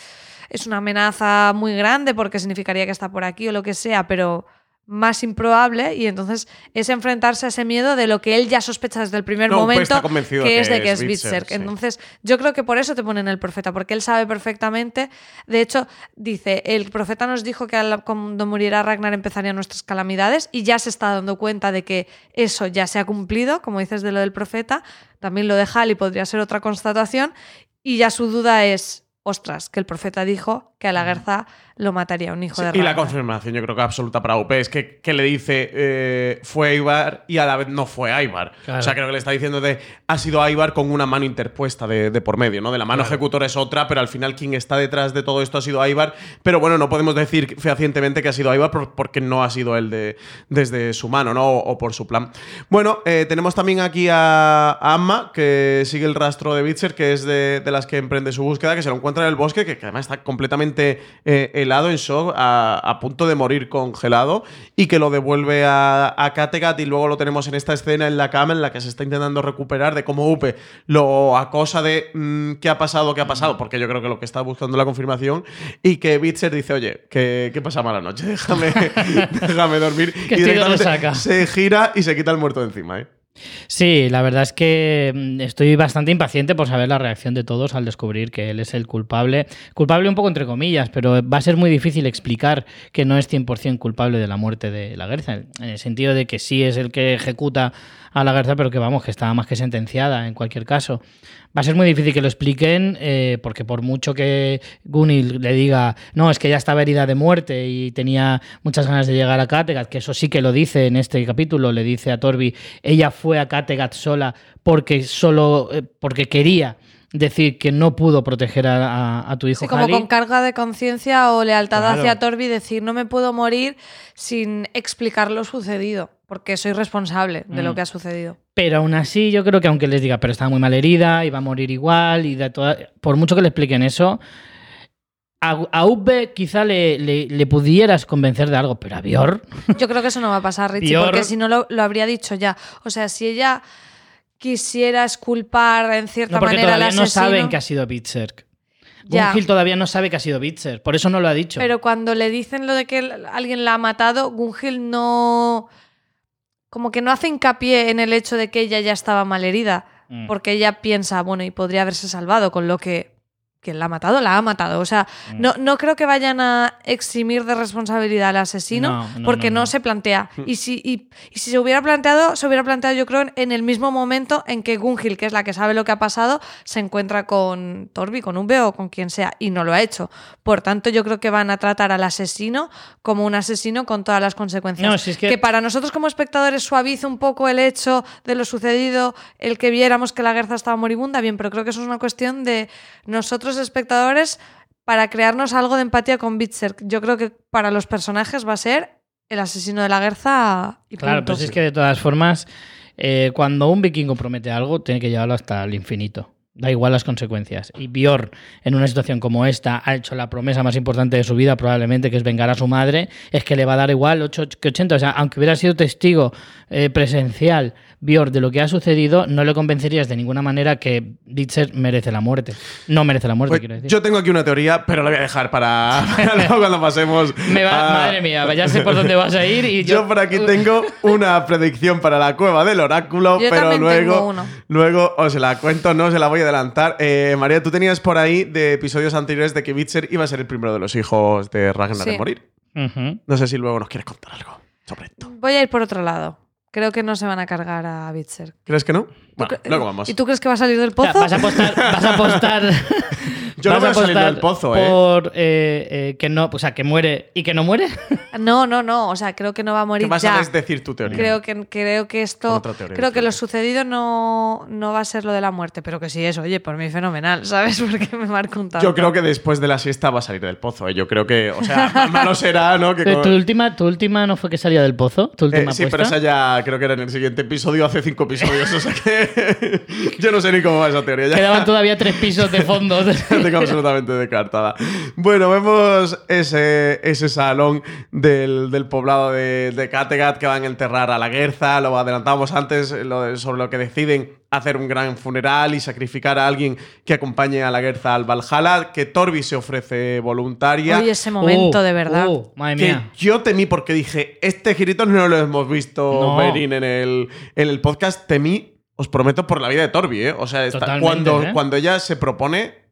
es una amenaza muy grande porque significaría que está por aquí o lo que sea, pero más improbable y entonces es enfrentarse a ese miedo de lo que él ya sospecha desde el primer No, pues momento que que es de que es Bitzer, sí. Entonces yo creo que por eso te ponen el profeta, porque él sabe perfectamente, de hecho dice, el profeta nos dijo que cuando muriera Ragnar empezarían nuestras calamidades y ya se está dando cuenta de que eso ya se ha cumplido, como dices de lo del profeta, también lo de Halley podría ser otra constatación. Y ya su duda es, ostras, que el profeta dijo que a la Gerza lo mataría un hijo Sí, de y la confirmación, yo creo que absoluta para UP es que, que le dice eh, fue Ibar y a la vez no fue Ibar. Claro. O sea, creo que le está diciendo de ha sido Ibar con una mano interpuesta de, de por medio, ¿no? De la mano ejecutora es otra, pero al final quien está detrás de todo esto ha sido Ibar. Pero bueno, no podemos decir fehacientemente que ha sido Ibar por- porque no ha sido él de, desde su mano, ¿no? O, o por su plan. Bueno, eh, tenemos también aquí a, a Amma, que sigue el rastro de Bitzer, que es de, de las que emprende su búsqueda, que se lo encuentra en el bosque, que, que además está completamente eh, helado, en shock, a, a punto de morir congelado, y que lo devuelve a, a Kattegat, y luego lo tenemos en esta escena en la cama en la que se está intentando recuperar de cómo Upe lo acosa de mm, qué ha pasado, qué ha pasado, porque yo creo que lo que está buscando la confirmación, y que Bitzer dice, oye, ¿qué, qué pasa mala noche? *laughs* Déjame, *laughs* déjame dormir. *laughs* Que y directamente se gira y se quita el muerto de encima, ¿eh? Sí, la verdad es que mm, estoy bastante impaciente por saber la reacción de todos al descubrir que él es el culpable. Culpable un poco entre comillas, pero va a ser muy difícil explicar que no es 100% culpable de la muerte de la Guerza, en el sentido de que sí es el que ejecuta a la Guerza, pero que vamos, que estaba más que sentenciada en cualquier caso. Va a ser muy difícil que lo expliquen, eh, porque por mucho que Gunil le diga, no, es que ya estaba herida de muerte y tenía muchas ganas de llegar a Kattegat, que eso sí que lo dice en este capítulo, le dice a Torbi, ella fue a Kattegat sola porque solo, eh, porque quería decir que no pudo proteger a, a- a tu hijo Sí, como con carga de conciencia o lealtad Claro. hacia Torbi, decir no me puedo morir sin explicar lo sucedido, porque soy responsable de lo Mm. que ha sucedido. Pero aún así, yo creo que aunque les diga, pero estaba muy mal herida, iba a morir igual, y de toda- por mucho que le expliquen eso, a, Ubbe quizá le, le- le pudieras convencer de algo, pero a Bior, *laughs* Yo creo que eso no va a pasar, Richie, porque si no lo, lo habría dicho ya. O sea, si ella quisiera esculpar en cierta no, porque manera al todavía no asesino, saben que ha sido Bitzer. Ya. Gunhild todavía no sabe que ha sido Bitzer, por eso no lo ha dicho. Pero cuando le dicen lo de que alguien la ha matado, Gunhild no. Como que no hace hincapié en el hecho de que ella ya estaba malherida. Mm. Porque ella piensa, bueno, y podría haberse salvado, con lo que quien la ha matado, la ha matado. O sea, Mm. no, no creo que vayan a eximir de responsabilidad al asesino No, no, porque no, se plantea. *laughs* Y si, y, y si se hubiera planteado, se hubiera planteado, yo creo, en, el mismo momento en que Gunhild, que es la que sabe lo que ha pasado, se encuentra con Torbi, con Umbe o con quien sea, y no lo ha hecho. Por tanto, yo creo que van a tratar al asesino como un asesino con todas las consecuencias. No, si es que- para nosotros como espectadores suaviza un poco el hecho de lo sucedido, el que viéramos que la Guerza estaba moribunda, bien, pero creo que eso es una cuestión de nosotros espectadores para crearnos algo de empatía con Bitzer. Yo creo que para los personajes va a ser el asesino de la Guerza y Claro, punto. pues es que de todas formas, eh, cuando un vikingo promete algo, tiene que llevarlo hasta el infinito. Da igual las consecuencias. Y Bjorn, en una situación como esta, ha hecho la promesa más importante de su vida, probablemente, que es vengar a su madre. Es que le va a dar igual 8 que 80. O sea, aunque hubiera sido testigo eh, presencial Bjorn de lo que ha sucedido, no le convencerías de ninguna manera que Bitzer merece la muerte. No merece la muerte, Pues quiero decir. yo tengo aquí una teoría, pero la voy a dejar para, *laughs* para *laughs* luego cuando pasemos. Me va- a- Madre mía, ya sé por dónde vas a ir y *laughs* Yo, yo... por aquí tengo una predicción para la cueva del oráculo, Yo pero luego, tengo uno. luego os la cuento, no os la voy a adelantar. Eh, María, tú tenías por ahí de episodios anteriores de que Bitzer iba a ser el primero de los hijos de Ragnar Sí. de morir. No sé si luego nos quieres contar algo sobre esto. Voy a ir por otro lado. Creo que no se van a cargar a Bitzer. ¿Crees que no? Bueno, ¿Tú cre- luego vamos. ¿Y tú crees que va a salir del O sea, pozo? vas a apostar, vas a apostar. *laughs* Yo no voy a salir apostar del pozo, ¿eh? Por eh, eh, que no, o sea, que muere y que no muere. *laughs* No, no, no. O sea, creo que no va a ¿Qué morir vas ya. a decir tu teoría? Creo que, creo que esto. otra teoría Creo que lo sucedido no, no va a ser lo de la muerte, pero que sí es, oye, por mí fenomenal, *laughs* ¿sabes? Porque me marca un tanto. Yo creo que después de la siesta va a salir del pozo. ¿eh? Yo creo que, o sea, *laughs* malo será, ¿no? Que Pero con- ¿Tu, última, ¿Tu última no fue que salía del pozo? ¿Tu Eh, última sí, pero apuesta? esa ya creo que era en el siguiente episodio, hace cinco episodios. o sea que yo no sé ni cómo va esa teoría. Ya Quedaban todavía tres pisos de fondo. *laughs* absolutamente descartada. Bueno, vemos ese, ese salón del, del poblado de, de Kattegat que van a enterrar a la Guerza. Lo adelantábamos antes lo de- sobre lo que deciden hacer un gran funeral y sacrificar a alguien que acompañe a la Guerza al Valhalla. Que Torbi se ofrece voluntaria. Oye, ese momento, Uh, de verdad. uh, madre Que mía. yo temí porque dije, este girito no lo hemos visto No. venir en el, en el podcast. Temí, os prometo, por la vida de Torbi, ¿eh? O sea, está- cuando, ¿eh? cuando ella se propone,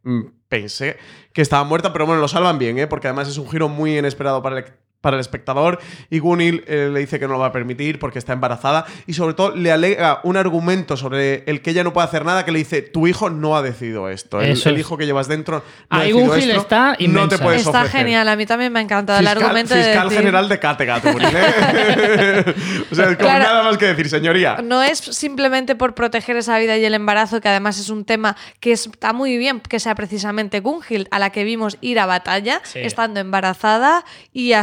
pensé que estaba muerta, pero bueno, lo salvan bien, ¿eh? Porque además es un giro muy inesperado para el, para el espectador. Y Gunil eh, le dice que no lo va a permitir porque está embarazada. Y sobre todo le alega un argumento sobre el que ella no puede hacer nada, que le dice, tu hijo no ha decidido esto. El, Eso el hijo que llevas dentro no ha Ahí decidido Gunhild esto. está no te inmensa. puedes Está ofrecer". genial, a mí también me ha encantado el Fiscal, argumento de fiscal decir- general de Kattegat, Gunil, ¿eh? *laughs* o sea, como Claro. nada más que decir, señoría. No es simplemente por proteger esa vida y el embarazo, que además es un tema que está muy bien que sea precisamente Gunhild a la que vimos ir a batalla, Sí. estando embarazada y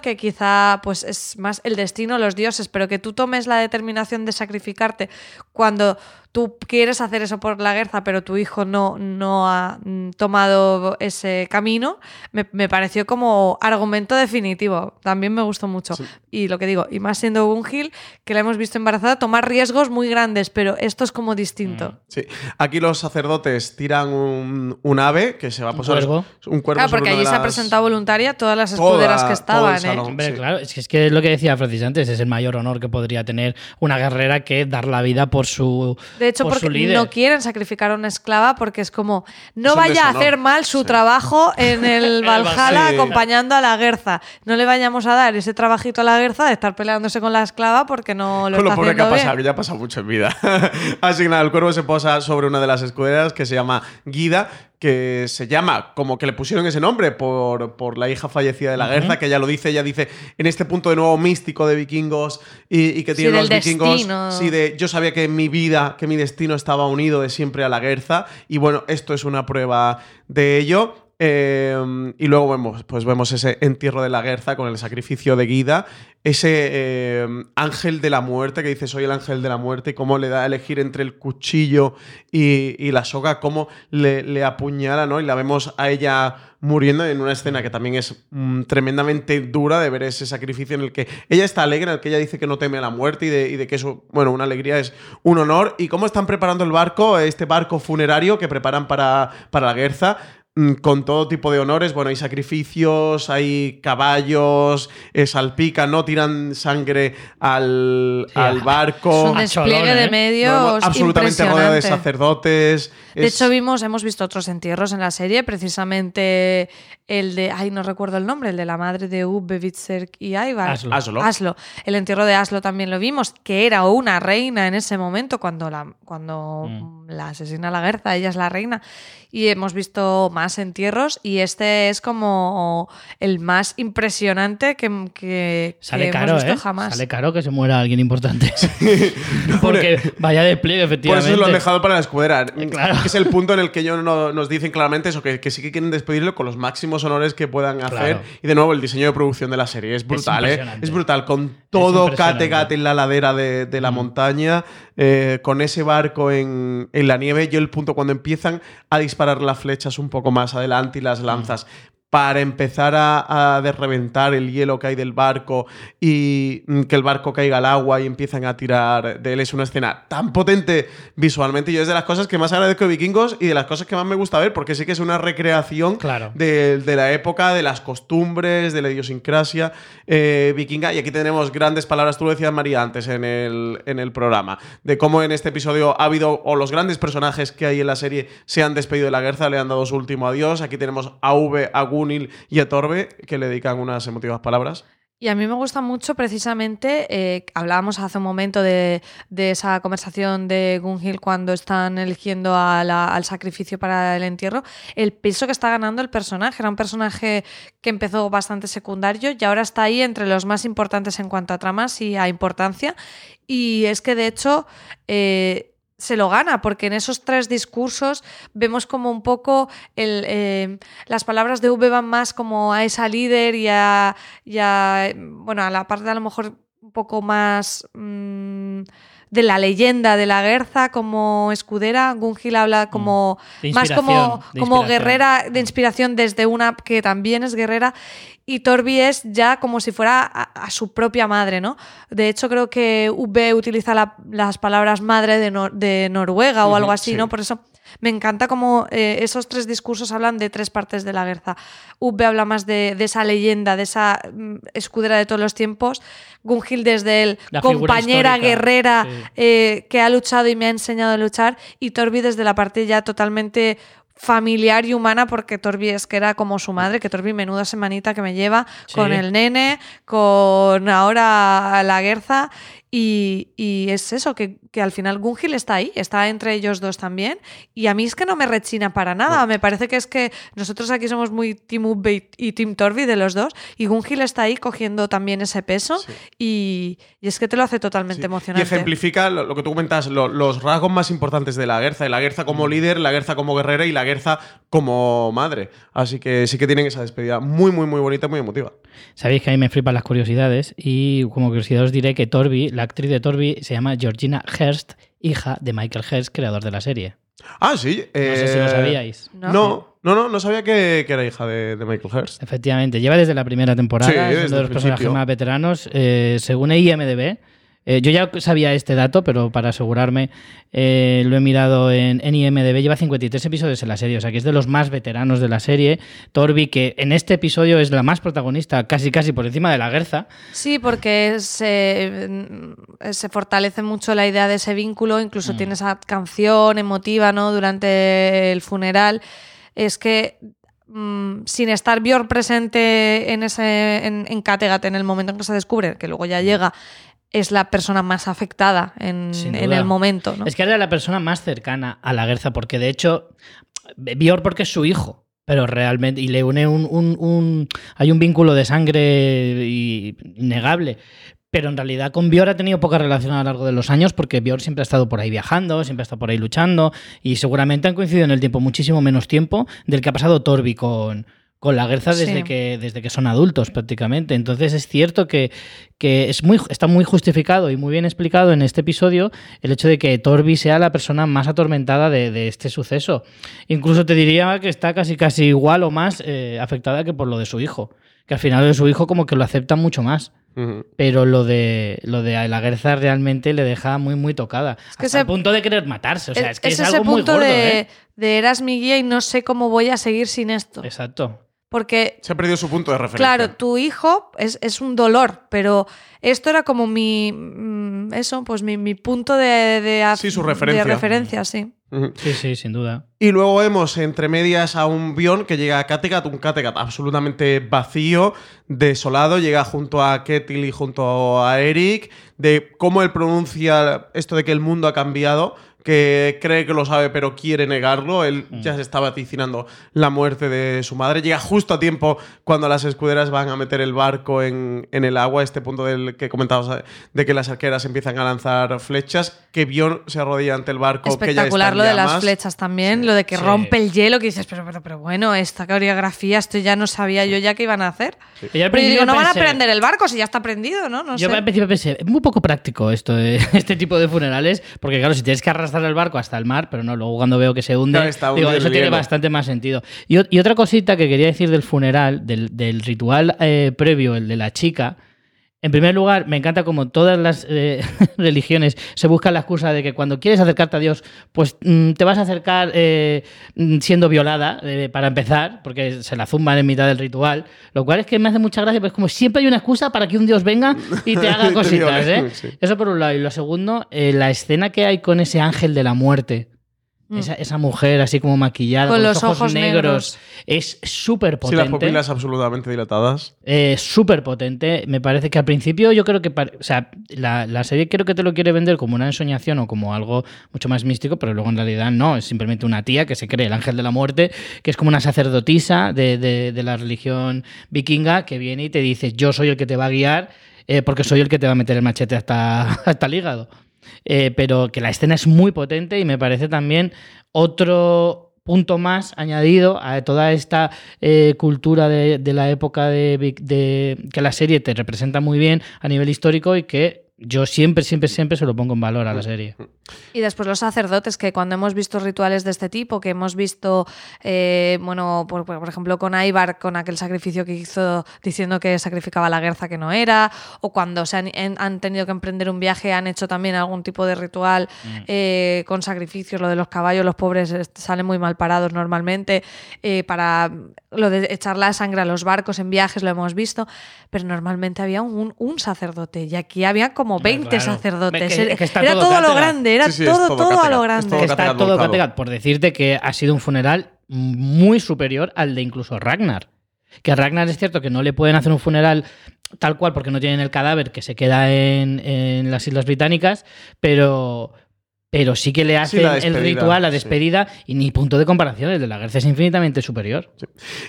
que quizá pues es más el destino, los dioses, pero que tú tomes la determinación de sacrificarte cuando tú quieres hacer eso por la guerra, pero tu hijo no, no ha mm, tomado ese camino, me, me pareció como argumento definitivo. También me gustó mucho. Y lo que digo, y más siendo Gunhild, que la hemos visto embarazada, tomar riesgos muy grandes, pero esto es como distinto. Sí. Aquí los sacerdotes tiran un, un ave que se va a Un posar. cuervo. Un cuervo Claro, sobre porque allí de se ha las- presentado voluntaria todas las Toda- escuderas que todo el estaban. ¿eh? Hombre, Sí. claro, es que, es que es lo que decía Francis antes, es el mayor honor que podría tener una guerrera que dar la vida por su De hecho, por su porque líder. no quieren sacrificar a una esclava porque es como, no Es vaya a hacer mal su Sí. trabajo en *laughs* el Valhalla Sí. acompañando a la Guerza. No le vayamos a dar ese trabajito a la Guerza de estar peleándose con la esclava porque no lo Con lo está que ha pasado, que ya ha pasado mucho en vida. *laughs* Así que nada, el cuervo se posa sobre una de las escuderas que se llama Guida, que se llama como que le pusieron ese nombre por, por la hija fallecida de la Guerza, que ella lo dice, ella dice, en este punto de nuevo místico de vikingos y, y que Sí, del los vikingos. destino. Sí, de yo sabía que mi vida, que mi destino estaba unido de siempre a la Guerza. Y bueno, esto es una prueba de ello. Eh, y luego vemos, pues vemos ese entierro de la Guerza con el sacrificio de Guida, ese eh, ángel de la muerte que dice soy el ángel de la muerte y cómo le da a elegir entre el cuchillo y, y la soga, cómo le, le apuñala, ¿no? Y la vemos a ella muriendo en una escena que también es mm, tremendamente dura de ver ese sacrificio en el que ella está alegre, en el que ella dice que no teme a la muerte y de, y de que eso, bueno, una alegría es un honor. Y cómo están preparando el barco, este barco funerario que preparan para, para la Guerza. Mm, con todo tipo de honores. Bueno, hay sacrificios, hay caballos, eh, salpican, ¿no? Tiran sangre al, Sí, al Es barco. un despliegue cholón, ¿eh? de Nos medios absolutamente rodeado de sacerdotes. De Es- hecho, vimos, hemos visto otros entierros en la serie, precisamente el de, ay, no recuerdo el nombre, el de la madre de Ube, Witzerk y Ivar. Aslo. Aslo. Aslo. El entierro de Aslo también lo vimos, que era una reina en ese momento cuando la, cuando Mm. la asesina la Gerza, ella es la reina. Y hemos visto más entierros y este es como el más impresionante que, que, Sale que caro, hemos visto ¿eh? jamás. Sale caro que se muera alguien importante. *laughs* *laughs* Porque vaya despliegue, Por efectivamente. eso lo han dejado para la *laughs* claro. Es el punto en el que ellos no- nos dicen claramente eso, que, que sí que quieren despedirlo con los máximos honores que puedan hacer. Claro. Y de nuevo, el diseño de producción de la serie es brutal, ¿eh? impresionante. Es brutal, con todo. Kattegat en la ladera de, de la Mm. montaña, eh, con ese barco en, en la nieve. Yo el punto cuando empiezan a disparar las flechas un poco más adelante y las lanzas. Para empezar a, a de reventar el hielo que hay del barco y mm, que el barco caiga al agua y empiezan a tirar de él. Es una escena tan potente visualmente. Yo es de las cosas que más agradezco de Vikingos y de las cosas que más me gusta ver, porque sí que es una recreación Claro. de, de la época, de las costumbres, de la idiosincrasia eh, vikinga. Y aquí tenemos grandes palabras, tú lo decías María antes en el, en el programa, de cómo en este episodio ha habido, o los grandes personajes que hay en la serie se han despedido de la guerra, le han dado su último adiós. Aquí tenemos a V, a Gunil y a Torbe, que le dedican unas emotivas palabras. Y a mí me gusta mucho precisamente, eh, hablábamos hace un momento de, esa conversación de Gunhild cuando están eligiendo al sacrificio para el entierro, el peso que está ganando el personaje. Era un personaje que empezó bastante secundario y ahora está ahí entre los más importantes en cuanto a tramas y a importancia. Y es que de hecho... eh, se lo gana, porque en esos tres discursos vemos como un poco el, eh, las palabras de V van más como a esa líder y a, y bueno, a la parte a lo mejor un poco más mm, de la leyenda de la Guerza como escudera. Gunhild habla como De más como, de como guerrera de inspiración desde una que también es guerrera y Torbi es ya como si fuera a, a su propia madre, ¿no? De hecho creo que V utiliza la- las palabras madre de, Nor- de Noruega o algo así, sí. ¿no? Por eso me encanta como eh, esos tres discursos hablan de tres partes de la guerra. V habla más de, de esa leyenda, de esa mm, escudera de todos los tiempos. Gunhild desde el La compañera guerrera sí. eh, que ha luchado y me ha enseñado a luchar. Y Torbi desde la parte ya totalmente familiar y humana porque Torbi es que era como su madre, que Torbi menuda semanita que me lleva Sí. con el nene, con ahora la Guerza y, y es eso, que, que al final Gunhild está ahí, está entre ellos dos también y a mí es que no me rechina para nada, me parece que es que nosotros aquí somos muy Team Ubbe y Team Torbi de los dos y Gunhild está ahí cogiendo también ese peso Sí. y, y es que te lo hace totalmente Sí. Y emocionante. ejemplifica lo, lo que tú comentas, lo- los rasgos más importantes de la Guerza. La Guerza como líder, la Guerza como guerrera y la Guerza como madre. Así que sí que tienen esa despedida muy, muy, muy bonita, muy emotiva. Sabéis que a mí me flipan las curiosidades y como curiosidad os diré que Torby, la actriz de Torby, se llama Georgina Hearst, hija de Michael Hearst, creador de la serie. Ah, sí. No sé si lo sabíais. ¿No? No, no, no, no sabía que, que era hija de, de Michael Hearst. Efectivamente, lleva desde la primera temporada, Sí, es uno de los personajes más veteranos. Eh, según IMDB, eh, yo ya sabía este dato, pero para asegurarme eh, lo he mirado en, en IMDB. Lleva 53 episodios en la serie, o sea que es de los más veteranos de la serie. Torby, que en este episodio es la más protagonista, casi casi por encima de la Guerza. Sí, porque se, mm, se fortalece mucho la idea de ese vínculo, incluso Mm. tiene esa canción emotiva ¿no? durante el funeral. Es que mm, sin estar Björn presente en, ese, en, en Kattegat en el momento en que se descubre, que luego ya llega, es la persona más afectada en, el momento. ¿no? Es que era la persona más cercana a la Guerza, porque de hecho, Björn porque es su hijo. Pero realmente, y le une un, un- un- Hay un vínculo de sangre innegable. Pero en realidad con Björn ha tenido poca relación a lo largo de los años porque Björn siempre ha estado por ahí viajando, siempre ha estado por ahí luchando y seguramente han coincidido en el tiempo muchísimo menos tiempo del que ha pasado Torbi con, con la Guerza desde, Sí. que, desde que son adultos prácticamente. Entonces es cierto que, que es muy, está muy justificado y muy bien explicado en este episodio el hecho de que Torbi sea la persona más atormentada de, de este suceso. Incluso te diría que está casi, casi igual o más eh, afectada que por lo de su hijo. Que al final de su hijo como que lo acepta mucho más. Pero lo de lo de la Guerza realmente le deja muy muy tocada. Es que hasta ese- el punto de querer matarse. O sea, es, que es, ese algo muy punto gordo, de, ¿eh? de eras mi guía y no sé cómo voy a seguir sin esto. Exacto. Porque Se ha perdido su punto de referencia. Claro, tu hijo es, es un dolor, pero esto era como mi. mm, Eso, pues mi, mi punto de, de, Sí, su referencia. de referencia, sí. Sí, sí, sin duda. Y luego vemos entre medias a un Bion que llega a Kattegat, un Kattegat absolutamente vacío, desolado, llega junto a Ketil y junto a Eric, de cómo él pronuncia esto de que el mundo ha cambiado, que cree que lo sabe pero quiere negarlo, él ya se está vaticinando la muerte de su madre, llega justo a tiempo cuando las escuderas van a meter el barco en, en el agua, este punto del que comentabas de que las arqueras empiezan a lanzar flechas, que Bion se arrodilla ante el barco, que ya está Espectacular en lo de las flechas también, lo de que Sí. rompe el hielo, que dices, pero, pero, pero bueno, esta coreografía, esto ya no sabía yo ya que iban a hacer. Pero yo digo, no van a prender el barco si ya está prendido, ¿no? No Yo sé. al principio pensé, es muy poco práctico esto de *laughs* este tipo de funerales, porque claro, si tienes que arrastrar el barco hasta el mar, pero no, luego cuando veo que se hunde, digo, eso tiene bastante más sentido. Y, y otra cosita que quería decir del funeral, del, del ritual eh, previo, el de la chica. En primer lugar, me encanta como todas las eh, *laughs* religiones se buscan la excusa de que cuando quieres acercarte a Dios, pues mm, te vas a acercar eh, mm, siendo violada, eh, para empezar, porque se la zumban en mitad del ritual. Lo cual es que me hace mucha gracia, pues como siempre hay una excusa para que un Dios venga y te *laughs* haga cositas. ¿eh? Eso por un lado. Y lo segundo, la escena que hay con ese ángel de la muerte. Mm. Esa, esa mujer así como maquillada, Con con, los ojos negros. es súper Sí, potente. las pupilas absolutamente dilatadas. Eh, súper potente. Me parece que al principio yo creo que... O sea, la, la serie creo que te lo quiere vender como una ensoñación o como algo mucho más místico, pero luego en realidad no. Es simplemente una tía que se cree el ángel de la muerte, que es como una sacerdotisa de, de- de la religión vikinga que viene y te dice, yo soy el que te va a guiar eh, porque soy el que te va a meter el machete hasta, *laughs* hasta el hígado. Eh, pero que la escena es muy potente y me parece también otro punto más añadido a toda esta eh, cultura de, de la época de, de- que la serie te representa muy bien a nivel histórico y que yo siempre, siempre, siempre se lo pongo en valor a la serie. Y después los sacerdotes, que cuando hemos visto rituales de este tipo, que hemos visto, eh, bueno, por, por ejemplo, con Ivar, con aquel sacrificio que hizo diciendo que sacrificaba la guerza que no era, o cuando se han, en- han tenido que emprender un viaje, han hecho también algún tipo de ritual eh, con sacrificios, lo de los caballos, los pobres eh, salen muy mal parados normalmente, eh, para lo de echar la sangre a los barcos en viajes, lo hemos visto, pero normalmente había un, un sacerdote y aquí había como 20 claro. sacerdotes. Es que- es que está era todo lo grande, era Sí, sí, es todo, todo todo, a lo es grande. todo Está Kattegat todo. Kattegat, por decirte que ha sido un funeral muy superior al de incluso Ragnar. Que a Ragnar es cierto que no le pueden hacer un funeral tal cual porque no tienen el cadáver que se queda en, en las Islas Británicas, pero, pero sí que le hacen el ritual, la sí. despedida, y ni punto de comparación, el de la Guerza es infinitamente superior.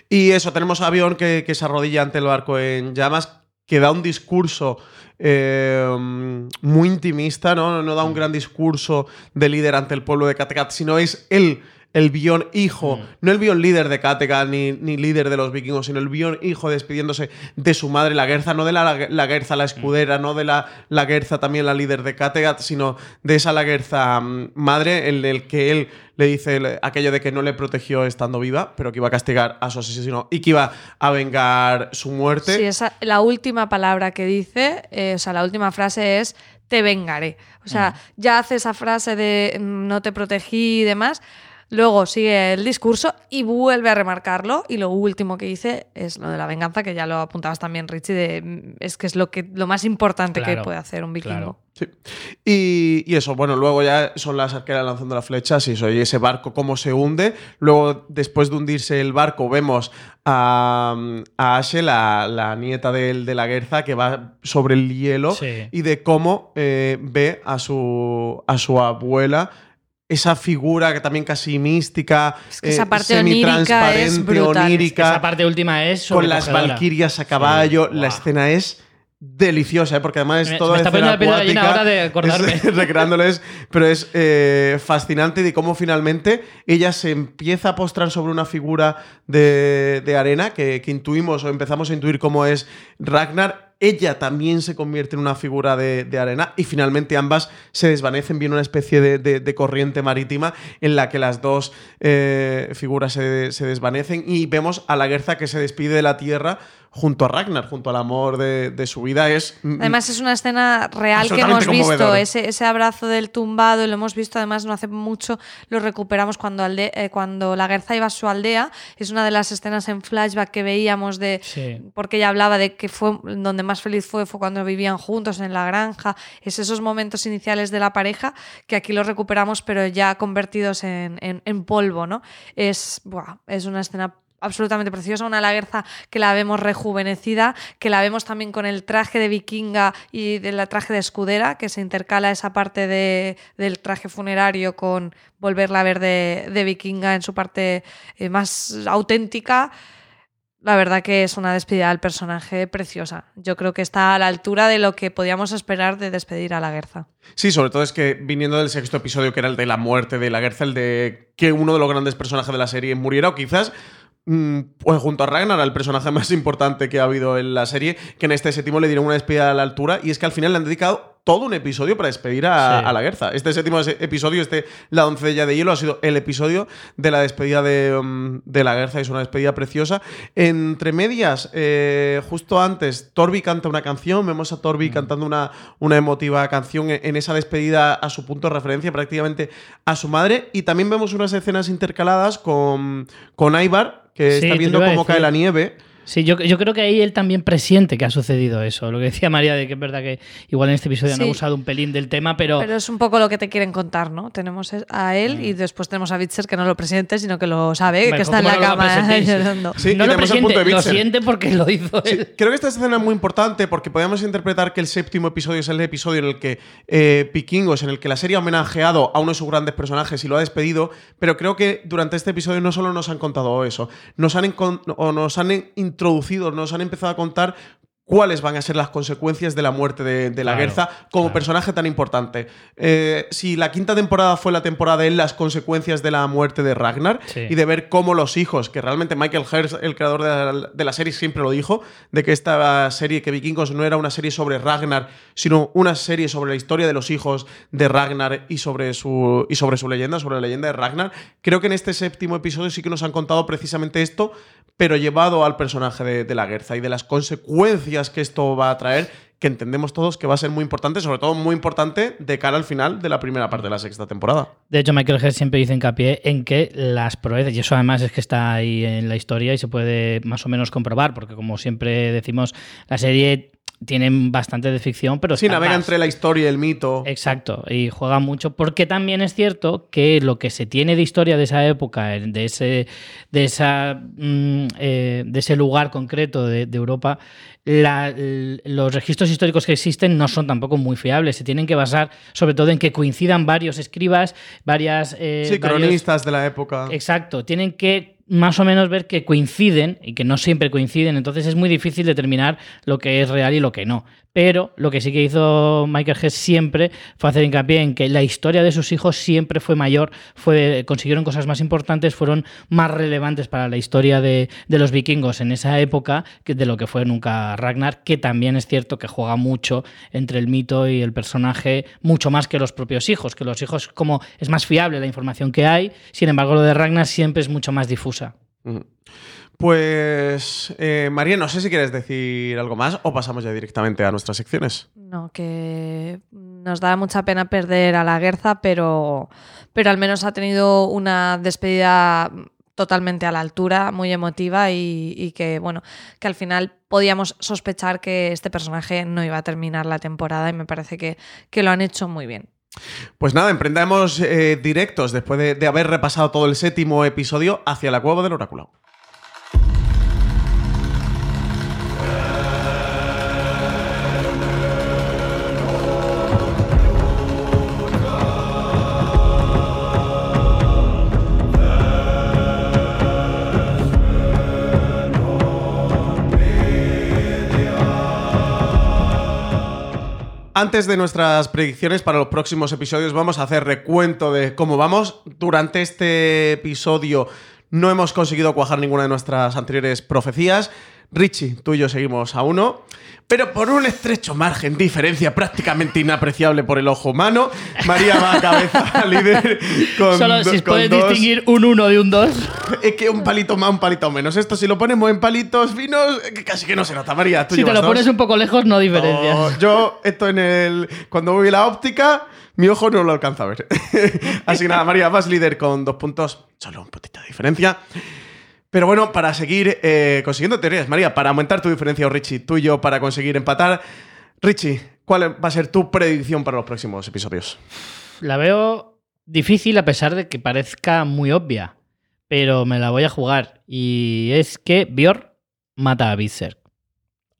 Y eso, tenemos a Avión que, que se arrodilla ante el barco en llamas, que da un discurso eh, muy intimista, ¿no? No da un gran discurso de líder ante el pueblo de Kattegat, sino es él. El Bion hijo, no el Bion líder de Kattegat ni, ni líder de los vikingos, sino el Bion hijo despidiéndose de su madre, la Gerza, no de la, la Gerza, la escudera, no de la, la Gerza también la líder de Kattegat, sino de esa la Gerza mm, madre, en el que él le dice el- aquello de que no le protegió estando viva, pero que iba a castigar a su asesino y que iba a vengar su muerte. Sí, esa, la última palabra que dice, eh, o sea, la última frase es te vengaré. O sea, ya hace esa frase de mm, no te protegí y demás. Luego sigue el discurso y vuelve a remarcarlo. Y lo último que dice es lo de la venganza, que ya lo apuntabas también, Richie, de, mm, es que es lo, que, lo más importante que puede hacer un vikingo. claro. Sí. Y, y eso, bueno, luego ya son las arqueras lanzando las flechas y eso, y ese barco cómo se hunde. Luego, después de hundirse el barco, vemos a, a Ashe, la, la nieta del- de, la Guerza, que va sobre el hielo Sí. y de cómo eh, ve a su, a su abuela. Esa figura que también casi mística, Es que esa eh, parte onírica es semitransparente, brutal. onírica, Esa parte última es con las valquirias a caballo. Sí, La escena es deliciosa, ¿eh? porque además es todo me está poniendo la piel de ahora de acordarme. es- *laughs* recreándoles, pero es eh, fascinante de cómo finalmente ella se empieza a postrar sobre una figura de, de arena que, que intuimos o empezamos a intuir cómo es Ragnar. Ella también se convierte en una figura de, arena y finalmente ambas se desvanecen. Viene una especie de corriente marítima en la que las dos eh, figuras se, se desvanecen y vemos a la Guerza que se despide de la tierra junto a Ragnar, junto al amor de, de su vida. Es, Además es una escena real que hemos visto, ese, ese abrazo del tumbado, y lo hemos visto además no hace mucho, lo recuperamos cuando, alde- eh, cuando la Gerza iba a su aldea, es una de las escenas en flashback que veíamos de, Sí. porque ella hablaba de que fue donde más feliz fue fue cuando vivían juntos en la granja, es esos momentos iniciales de la pareja que aquí los recuperamos pero ya convertidos en, en- en polvo, ¿no? Es, buah, es una escena absolutamente preciosa, una laguerza que la vemos rejuvenecida, que la vemos también con el traje de vikinga y del traje de escudera, que se intercala esa parte de- del traje funerario con volverla a ver de, de vikinga en su parte eh, más auténtica. La verdad que es una despedida del personaje preciosa. Yo creo que está a la altura de lo que podíamos esperar de despedir a la Guerza. Sí, sobre todo es que viniendo del sexto episodio, que era el de la muerte de la Gerza, el de que uno de los grandes personajes de la serie muriera, o quizás pues junto a Ragnar, el personaje más importante que ha habido en la serie, que en este séptimo le dieron una despedida a la altura, y es que al final le han dedicado todo un episodio para despedir a, Sí. a la Gerza. Este séptimo episodio, este La doncella de hielo, ha sido el episodio de la despedida de, mm, de la Gerza, es una despedida preciosa. Entre medias, eh, justo antes, Torbi canta una canción, vemos a Torbi cantando una, una emotiva canción en, en esa despedida a su punto de referencia, prácticamente a su madre, y también vemos unas escenas intercaladas con, con Ivar, que Sí, está viendo cómo cae la nieve. Sí, yo, yo creo que ahí él también presiente que ha sucedido eso. Lo que decía María de que es verdad que igual en este episodio han Sí. abusado un pelín del tema, pero, Pero es un poco lo que te quieren contar, ¿no? Tenemos a él y después tenemos a Bitzer que no lo presiente, sino que lo sabe, que está en ¿cómo la cama presentir? *laughs* llorando. Sí, no y lo tenemos el punto presiente, de lo siente porque lo hizo Sí, él. creo que esta escena es muy importante porque podemos interpretar que el séptimo episodio es el episodio en el que eh, Vikingos, en el que la serie ha homenajeado a uno de sus grandes personajes y lo ha despedido, pero creo que durante este episodio no solo nos han contado eso, nos han, o nos han introducido, nos han empezado a contar cuáles van a ser las consecuencias de la muerte de, de la Claro, Gerza como claro. personaje tan importante. Eh, si la quinta temporada fue la temporada en las consecuencias de la muerte de Ragnar Sí. y de ver cómo los hijos, que realmente Michael Herz, el creador de la, de la serie, siempre lo dijo, de que esta serie, que Vikingos no era una serie sobre Ragnar, sino una serie sobre la historia de los hijos de Ragnar y sobre su, y sobre su leyenda, sobre la leyenda de Ragnar. Creo que en este séptimo episodio sí que nos han contado precisamente esto, pero llevado al personaje de, de la Gerza y de las consecuencias que esto va a traer, que entendemos todos que va a ser muy importante, sobre todo muy importante de cara al final de la primera parte de la sexta temporada. De hecho, Michael Hess siempre dice hincapié en que las proezas, y eso además es que está ahí en la historia y se puede más o menos comprobar, porque como siempre decimos, la serie tiene bastante de ficción, pero Sí, navega más- entre la historia y el mito. Exacto, y juega mucho, porque también es cierto que lo que se tiene de historia de esa época, de ese, de esa, mm, eh, de ese lugar concreto de, de Europa, la- los registros históricos que existen no son tampoco muy fiables. Se tienen que basar sobre todo en que coincidan varios escribas, varias... eh, sí, varios- cronistas de la época. Exacto, tienen que más o menos ver que coinciden y que no siempre coinciden, entonces es muy difícil determinar lo que es real y lo que no. Pero lo que sí que hizo Michael Hess siempre fue hacer hincapié en que la historia de sus hijos siempre fue mayor, fue, consiguieron cosas más importantes, fueron más relevantes para la historia de, de los vikingos en esa época que de lo que fue nunca Ragnar, que también es cierto que juega mucho entre el mito y el personaje, mucho más que los propios hijos, que los hijos como es más fiable la información que hay, sin embargo lo de Ragnar siempre es mucho más difusa. Pues, eh, María, no sé si quieres decir algo más o pasamos ya directamente a nuestras secciones. No, que nos da mucha pena perder a la Guerza, pero, pero al menos ha tenido una despedida totalmente a la altura, muy emotiva y, y que, bueno, que al final podíamos sospechar que este personaje no iba a terminar la temporada y me parece que, que lo han hecho muy bien. Pues nada, emprendemos eh, directos después de, de haber repasado todo el séptimo episodio hacia la cueva del oráculo. Antes de nuestras predicciones para los próximos episodios, vamos a hacer recuento de cómo vamos. Durante este episodio no hemos conseguido cuajar ninguna de nuestras anteriores profecías. Richie, tú y yo seguimos a uno, pero por un estrecho margen, diferencia prácticamente inapreciable por el ojo humano, María va a cabeza *laughs* líder con Solo si con puedes dos. distinguir un 1 de un 2. Es que un palito más, un palito menos. Esto si lo ponemos en palitos finos, casi que no se nota, María. Tú Si te lo dos. pones un poco lejos, no diferencias. No, yo, esto en el. Cuando voy a la óptica, mi ojo no lo alcanza a ver. *laughs* Así que nada, María, vas líder con dos puntos, solo un puntito de diferencia. Pero bueno, para seguir eh, consiguiendo teorías, María, para aumentar tu diferencia, o Richie, tú y yo, para conseguir empatar. Richie, ¿cuál va a ser tu predicción para los próximos episodios? La veo difícil a pesar de que parezca muy obvia. Pero me la voy a jugar. Y es que Björn mata a Berserk.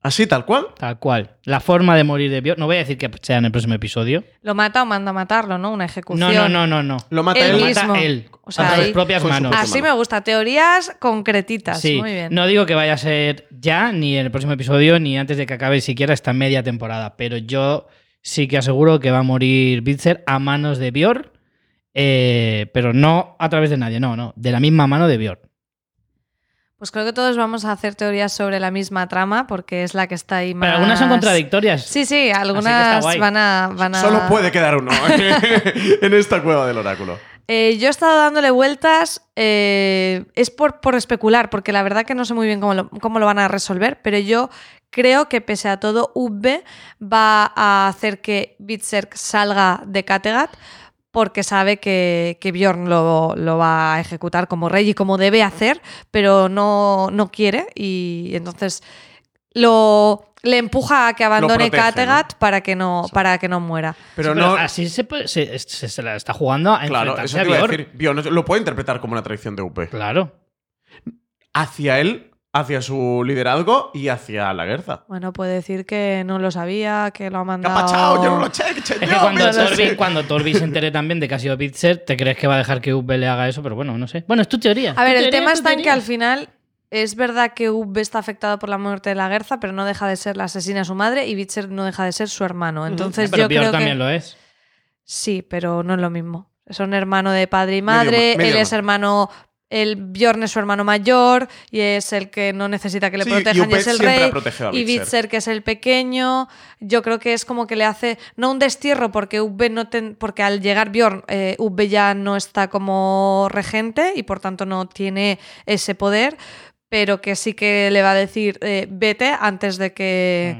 Así, tal cual. Tal cual. La forma de morir de Björn. No voy a decir que sea en el próximo episodio. Lo mata o manda a matarlo, ¿no? Una ejecución. No, no, no, no, no. Lo mata Él él. Lo mismo. mata él. O sea, a sus propias manos. Así mano. me gusta. Teorías concretitas. Sí, Muy bien. no digo que vaya a ser ya, ni en el próximo episodio, ni antes de que acabe siquiera esta media temporada, pero yo sí que aseguro que va a morir Bitzer a manos de Björn, eh, pero no a través de nadie, no, no, de la misma mano de Björn. Pues creo que todos vamos a hacer teorías sobre la misma trama porque es la que está ahí más. Pero algunas son contradictorias. Sí, sí, algunas van a, van a. Solo puede quedar uno *laughs* en esta cueva del oráculo. Eh, yo he estado dándole vueltas, eh, es por, por especular, porque la verdad que no sé muy bien cómo lo, cómo lo van a resolver, pero yo creo que pese a todo, UB va a hacer que Bitserk salga de Kattegat porque sabe que, que Bjorn lo, lo va a ejecutar como rey y como debe hacer, pero no, no quiere y entonces lo, le empuja a que abandone protege, Kattegat para, que no, para que no muera. Pero Sí, no. así se, puede- se, se- se la está jugando a Claro, enfrentarse eso te a iba a decir. Bjorn lo puede interpretar como una traición de UP. Claro. Hacia él, hacia su liderazgo y hacia la guerra. Bueno, puede decir que no lo sabía, que lo ha ¿Qué mandado. ha pasado? Yo no lo eché, que eché Es que cuando eché. Torbi, cuando Torbi se entere también de que ha sido Bitzer, te crees que va a dejar que UB le haga eso, pero bueno, no sé. Bueno, es tu teoría. A tu ver, el teoría, tema está en que al final es verdad que Ub está afectado por la muerte de la Guerza, pero no deja de ser la asesina de su madre y Bitzer no deja de ser su hermano. Entonces Pero yo creo también que lo es. sí, pero no es lo mismo. Son hermano de padre y madre, medio él es hermano el Bjorn es su hermano mayor y es el que no necesita que le Sí, protejan y es el rey y Bitzer. Que es el pequeño yo creo que es como que le hace no un destierro porque Ubbe no ten- porque al llegar Bjorn eh, Ubbe ya no está como regente y por tanto no tiene ese poder pero que sí que le va a decir eh, vete antes de que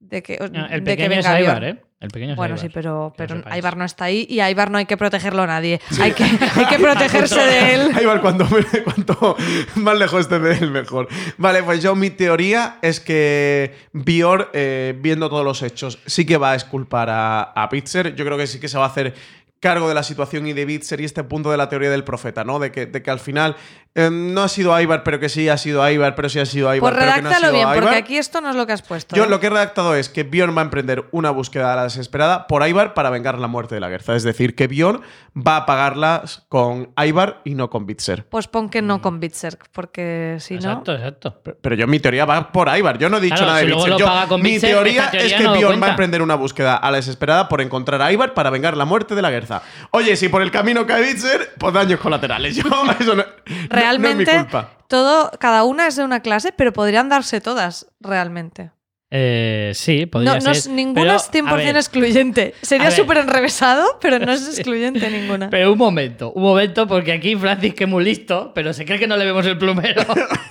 de que, No, de el que pequeño es venga Ibar, Bjorn. ¿eh? El pequeño es Bueno, sí, pero, pero sepáis. Ibar no está ahí y a Ibar no hay que protegerlo nadie. Hay, que, hay que *laughs* protegerse de él. *laughs* Va, cuanto, cuanto más lejos esté de él, mejor. Vale, pues yo mi teoría es que Bior, eh, viendo todos los hechos, sí que va a exculpar a, a Bitzer. Yo creo que sí que se va a hacer cargo de la situación y de Bitzer y este punto de la teoría del profeta, ¿no? De que, de que al final eh, no ha sido Ibar, pero que sí ha sido Ibar, pero sí ha sido Ibar, Pues pero que no ha redáctalo bien, porque aquí esto no es lo que has puesto. Yo ¿eh? lo que he redactado es que Bjorn va a emprender una búsqueda a la desesperada por Ivar para vengar la muerte de la Guerza. Es decir, que Bjorn va a pagarlas con Ivar y no con Bitzer. Pues pon que no con Bitserk, porque si no. Exacto, exacto. Pero yo mi teoría va por Ivar. Yo no he dicho Claro, nada de si Bitzer. Yo- con mi Bitzer, teoría, es que no Bjorn va a emprender una búsqueda a la desesperada por encontrar a Ivar para vengar la muerte de la Guerza. Oye, si por el camino cae Bitzer, pues daños colaterales. *laughs* Yo, eso no, no- Realmente, no es mi culpa. todo, cada una es de una clase, pero podrían darse todas, realmente. Eh, sí, podría No, no ser. es, ninguna pero, es a 100% ver, excluyente. Sería súper enrevesado, pero no es *laughs* excluyente ninguna. Pero un momento, un momento, porque aquí Francis, que es muy listo, pero se cree que no le vemos el plumero.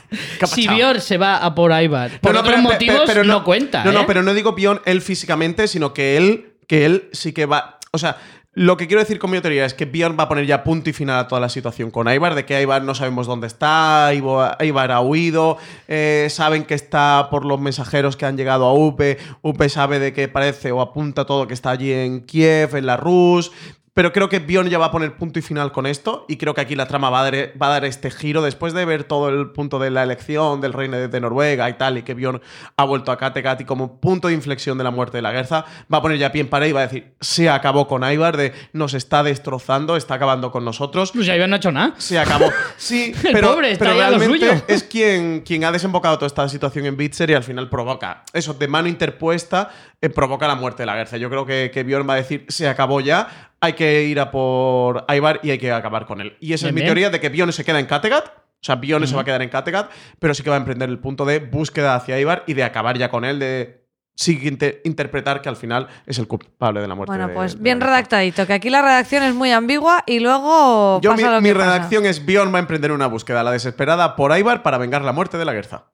*laughs* si? Björn se va a por Ivar por No, no, otros pero- motivos, pero- pero no, cuenta. No, no, ¿eh? pero no digo Bjorn él físicamente, sino que él, que él sí que va. O sea, lo que quiero decir con mi teoría es que Bjorn va a poner ya punto y final a toda la situación con Ivar, de que Ivar no sabemos dónde está, Ivar ha huido, eh, saben que está por los mensajeros que han llegado a Upe, Upe sabe de que parece o apunta todo que está allí en Kiev, en la Rus. Pero creo que Bjorn ya va a poner punto y final con esto. Y creo que aquí la trama va a, dar, va a dar este giro después de ver todo el punto de la elección del reino de, Noruega y tal. Y que Bjorn ha vuelto a Kattegat y como punto de inflexión de la muerte de la guerra, va a poner ya pie en pared y va a decir: Se acabó con Ivar, de nos está destrozando, está acabando con nosotros. Pues Ivar no ha hecho nada. Se acabó. Sí, *laughs* El pero, pobre, está pero ya realmente suyo. es quien, quien ha desembocado toda esta situación en Bitzer y al final provoca eso, de mano interpuesta, eh, provoca la muerte de la Guerza. Yo creo que, que Bjorn va a decir, se acabó ya, hay que ir a por Ivar y hay que acabar con él. Y esa es Bien, mi bien. teoría de que Bjorn se queda en Kattegat O sea, Bion se va a quedar en Kattegat, pero sí que va a emprender el punto de búsqueda hacia Ibar y de acabar ya con él, de sí inter- interpretar que al final es el culpable de la muerte. Bueno, de- pues de bien redactadito, que aquí la redacción es muy ambigua y luego Yo, mi, pasa lo mi que pasa. redacción es Bion va a emprender una búsqueda a la desesperada por Ibar para vengar la muerte de la Guerza.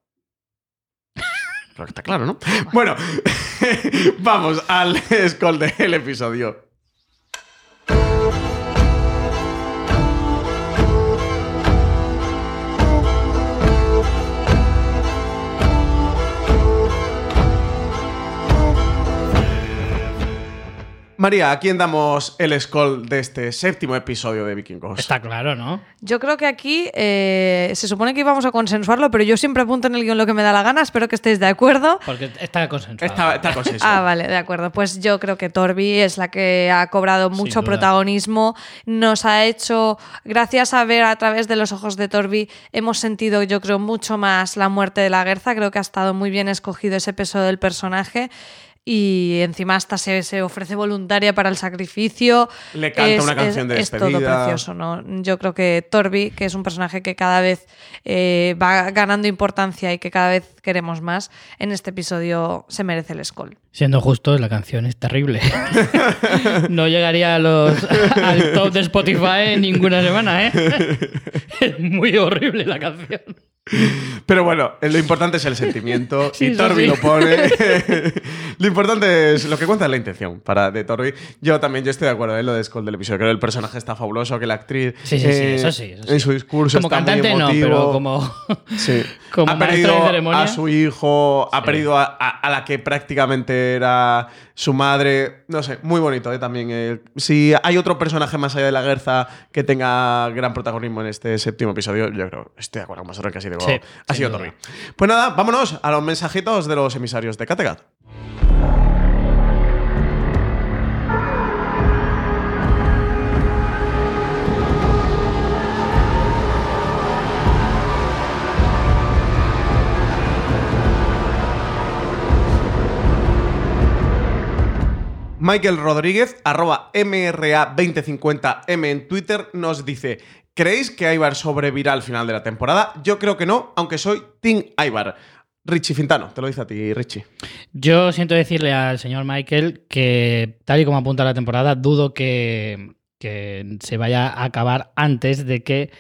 Creo que está claro, ¿no? Bueno, *laughs* vamos al *laughs* scroll del episodio. María, ¿a quién damos el scroll de este séptimo episodio de Vikingos? Está claro, ¿no? Yo creo que aquí eh, se supone que íbamos a consensuarlo, pero yo siempre apunto en el guion lo que me da la gana. Espero que estéis de acuerdo. Porque está consensuado. Está, está consensuado. *laughs* Ah, vale, de acuerdo. Pues yo creo que Torbi es la que ha cobrado mucho protagonismo. Nos ha hecho, gracias a ver a través de los ojos de Torbi, hemos sentido, yo creo, mucho más la muerte de la Guerza. Creo que ha estado muy bien escogido ese peso del personaje. Y encima hasta se, se ofrece voluntaria para el sacrificio. Le canta una canción de es todo despedida. precioso, ¿no? Yo creo que Torbi, que es un personaje que cada vez eh, va ganando importancia y que cada vez queremos más, en este episodio se merece el Skoll. Siendo justos, la canción es terrible. *laughs* no llegaría a los, *laughs* al top de Spotify en ninguna semana, ¿eh? *laughs* es muy horrible la canción. Pero bueno, eh, lo importante es el sentimiento *laughs* Sí, y Torbi sí. lo pone. *laughs* lo importante es lo que cuenta es la intención para de Torbi. Yo también yo estoy de acuerdo en lo de Skull del episodio. Creo que el personaje está fabuloso, que la actriz Sí, sí, sí, eh, eso sí, eso en su discurso Como está cantante muy no, emotivo. pero como... *laughs* Sí. como ha perdido de ceremonia. a su hijo, ha perdido a, a- a la que prácticamente era su madre. No sé, muy bonito ¿eh? también. eh. Si hay otro personaje más allá de la Guerza que tenga gran protagonismo en este séptimo episodio, yo creo, estoy de acuerdo con vosotros que ha sido, Sí, ha sido. Torri. Pues nada, vámonos a los mensajitos de los emisarios de Kattegat. Michael Rodríguez, arroba MRA2050M en Twitter, nos dice: ¿Creéis que Ibar sobrevivirá al final de la temporada? Yo creo que no, aunque soy Team Ibar. Richie Fintano, te lo dice a ti, Richie. Yo siento decirle al señor Michael que, tal y como apunta la temporada, dudo que, que se vaya a acabar antes de que.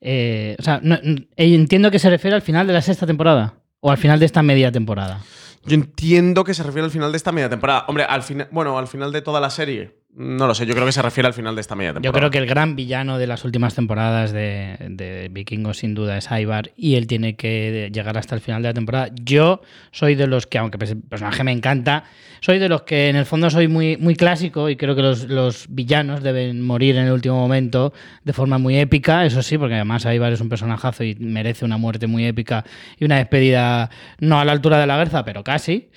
eh, o sea, no- n- entiendo que se refiere al final de la sexta temporada o al final de esta media temporada. Yo entiendo que se refiere al final de esta media temporada. Hombre, al final, bueno, al final de toda la serie. No lo sé, yo creo que se refiere al final de esta media Yo temporada. creo que el gran villano de las últimas temporadas de, de Vikingos sin duda es Ivar y él tiene que llegar hasta el final de la temporada. Yo soy de los que, aunque el personaje me encanta, soy de los que en el fondo soy muy, muy clásico y creo que los, los villanos deben morir en el último momento de forma muy épica, eso sí, porque además Ivar es un personajazo y merece una muerte muy épica y una despedida no a la altura de la Guerza, pero casi.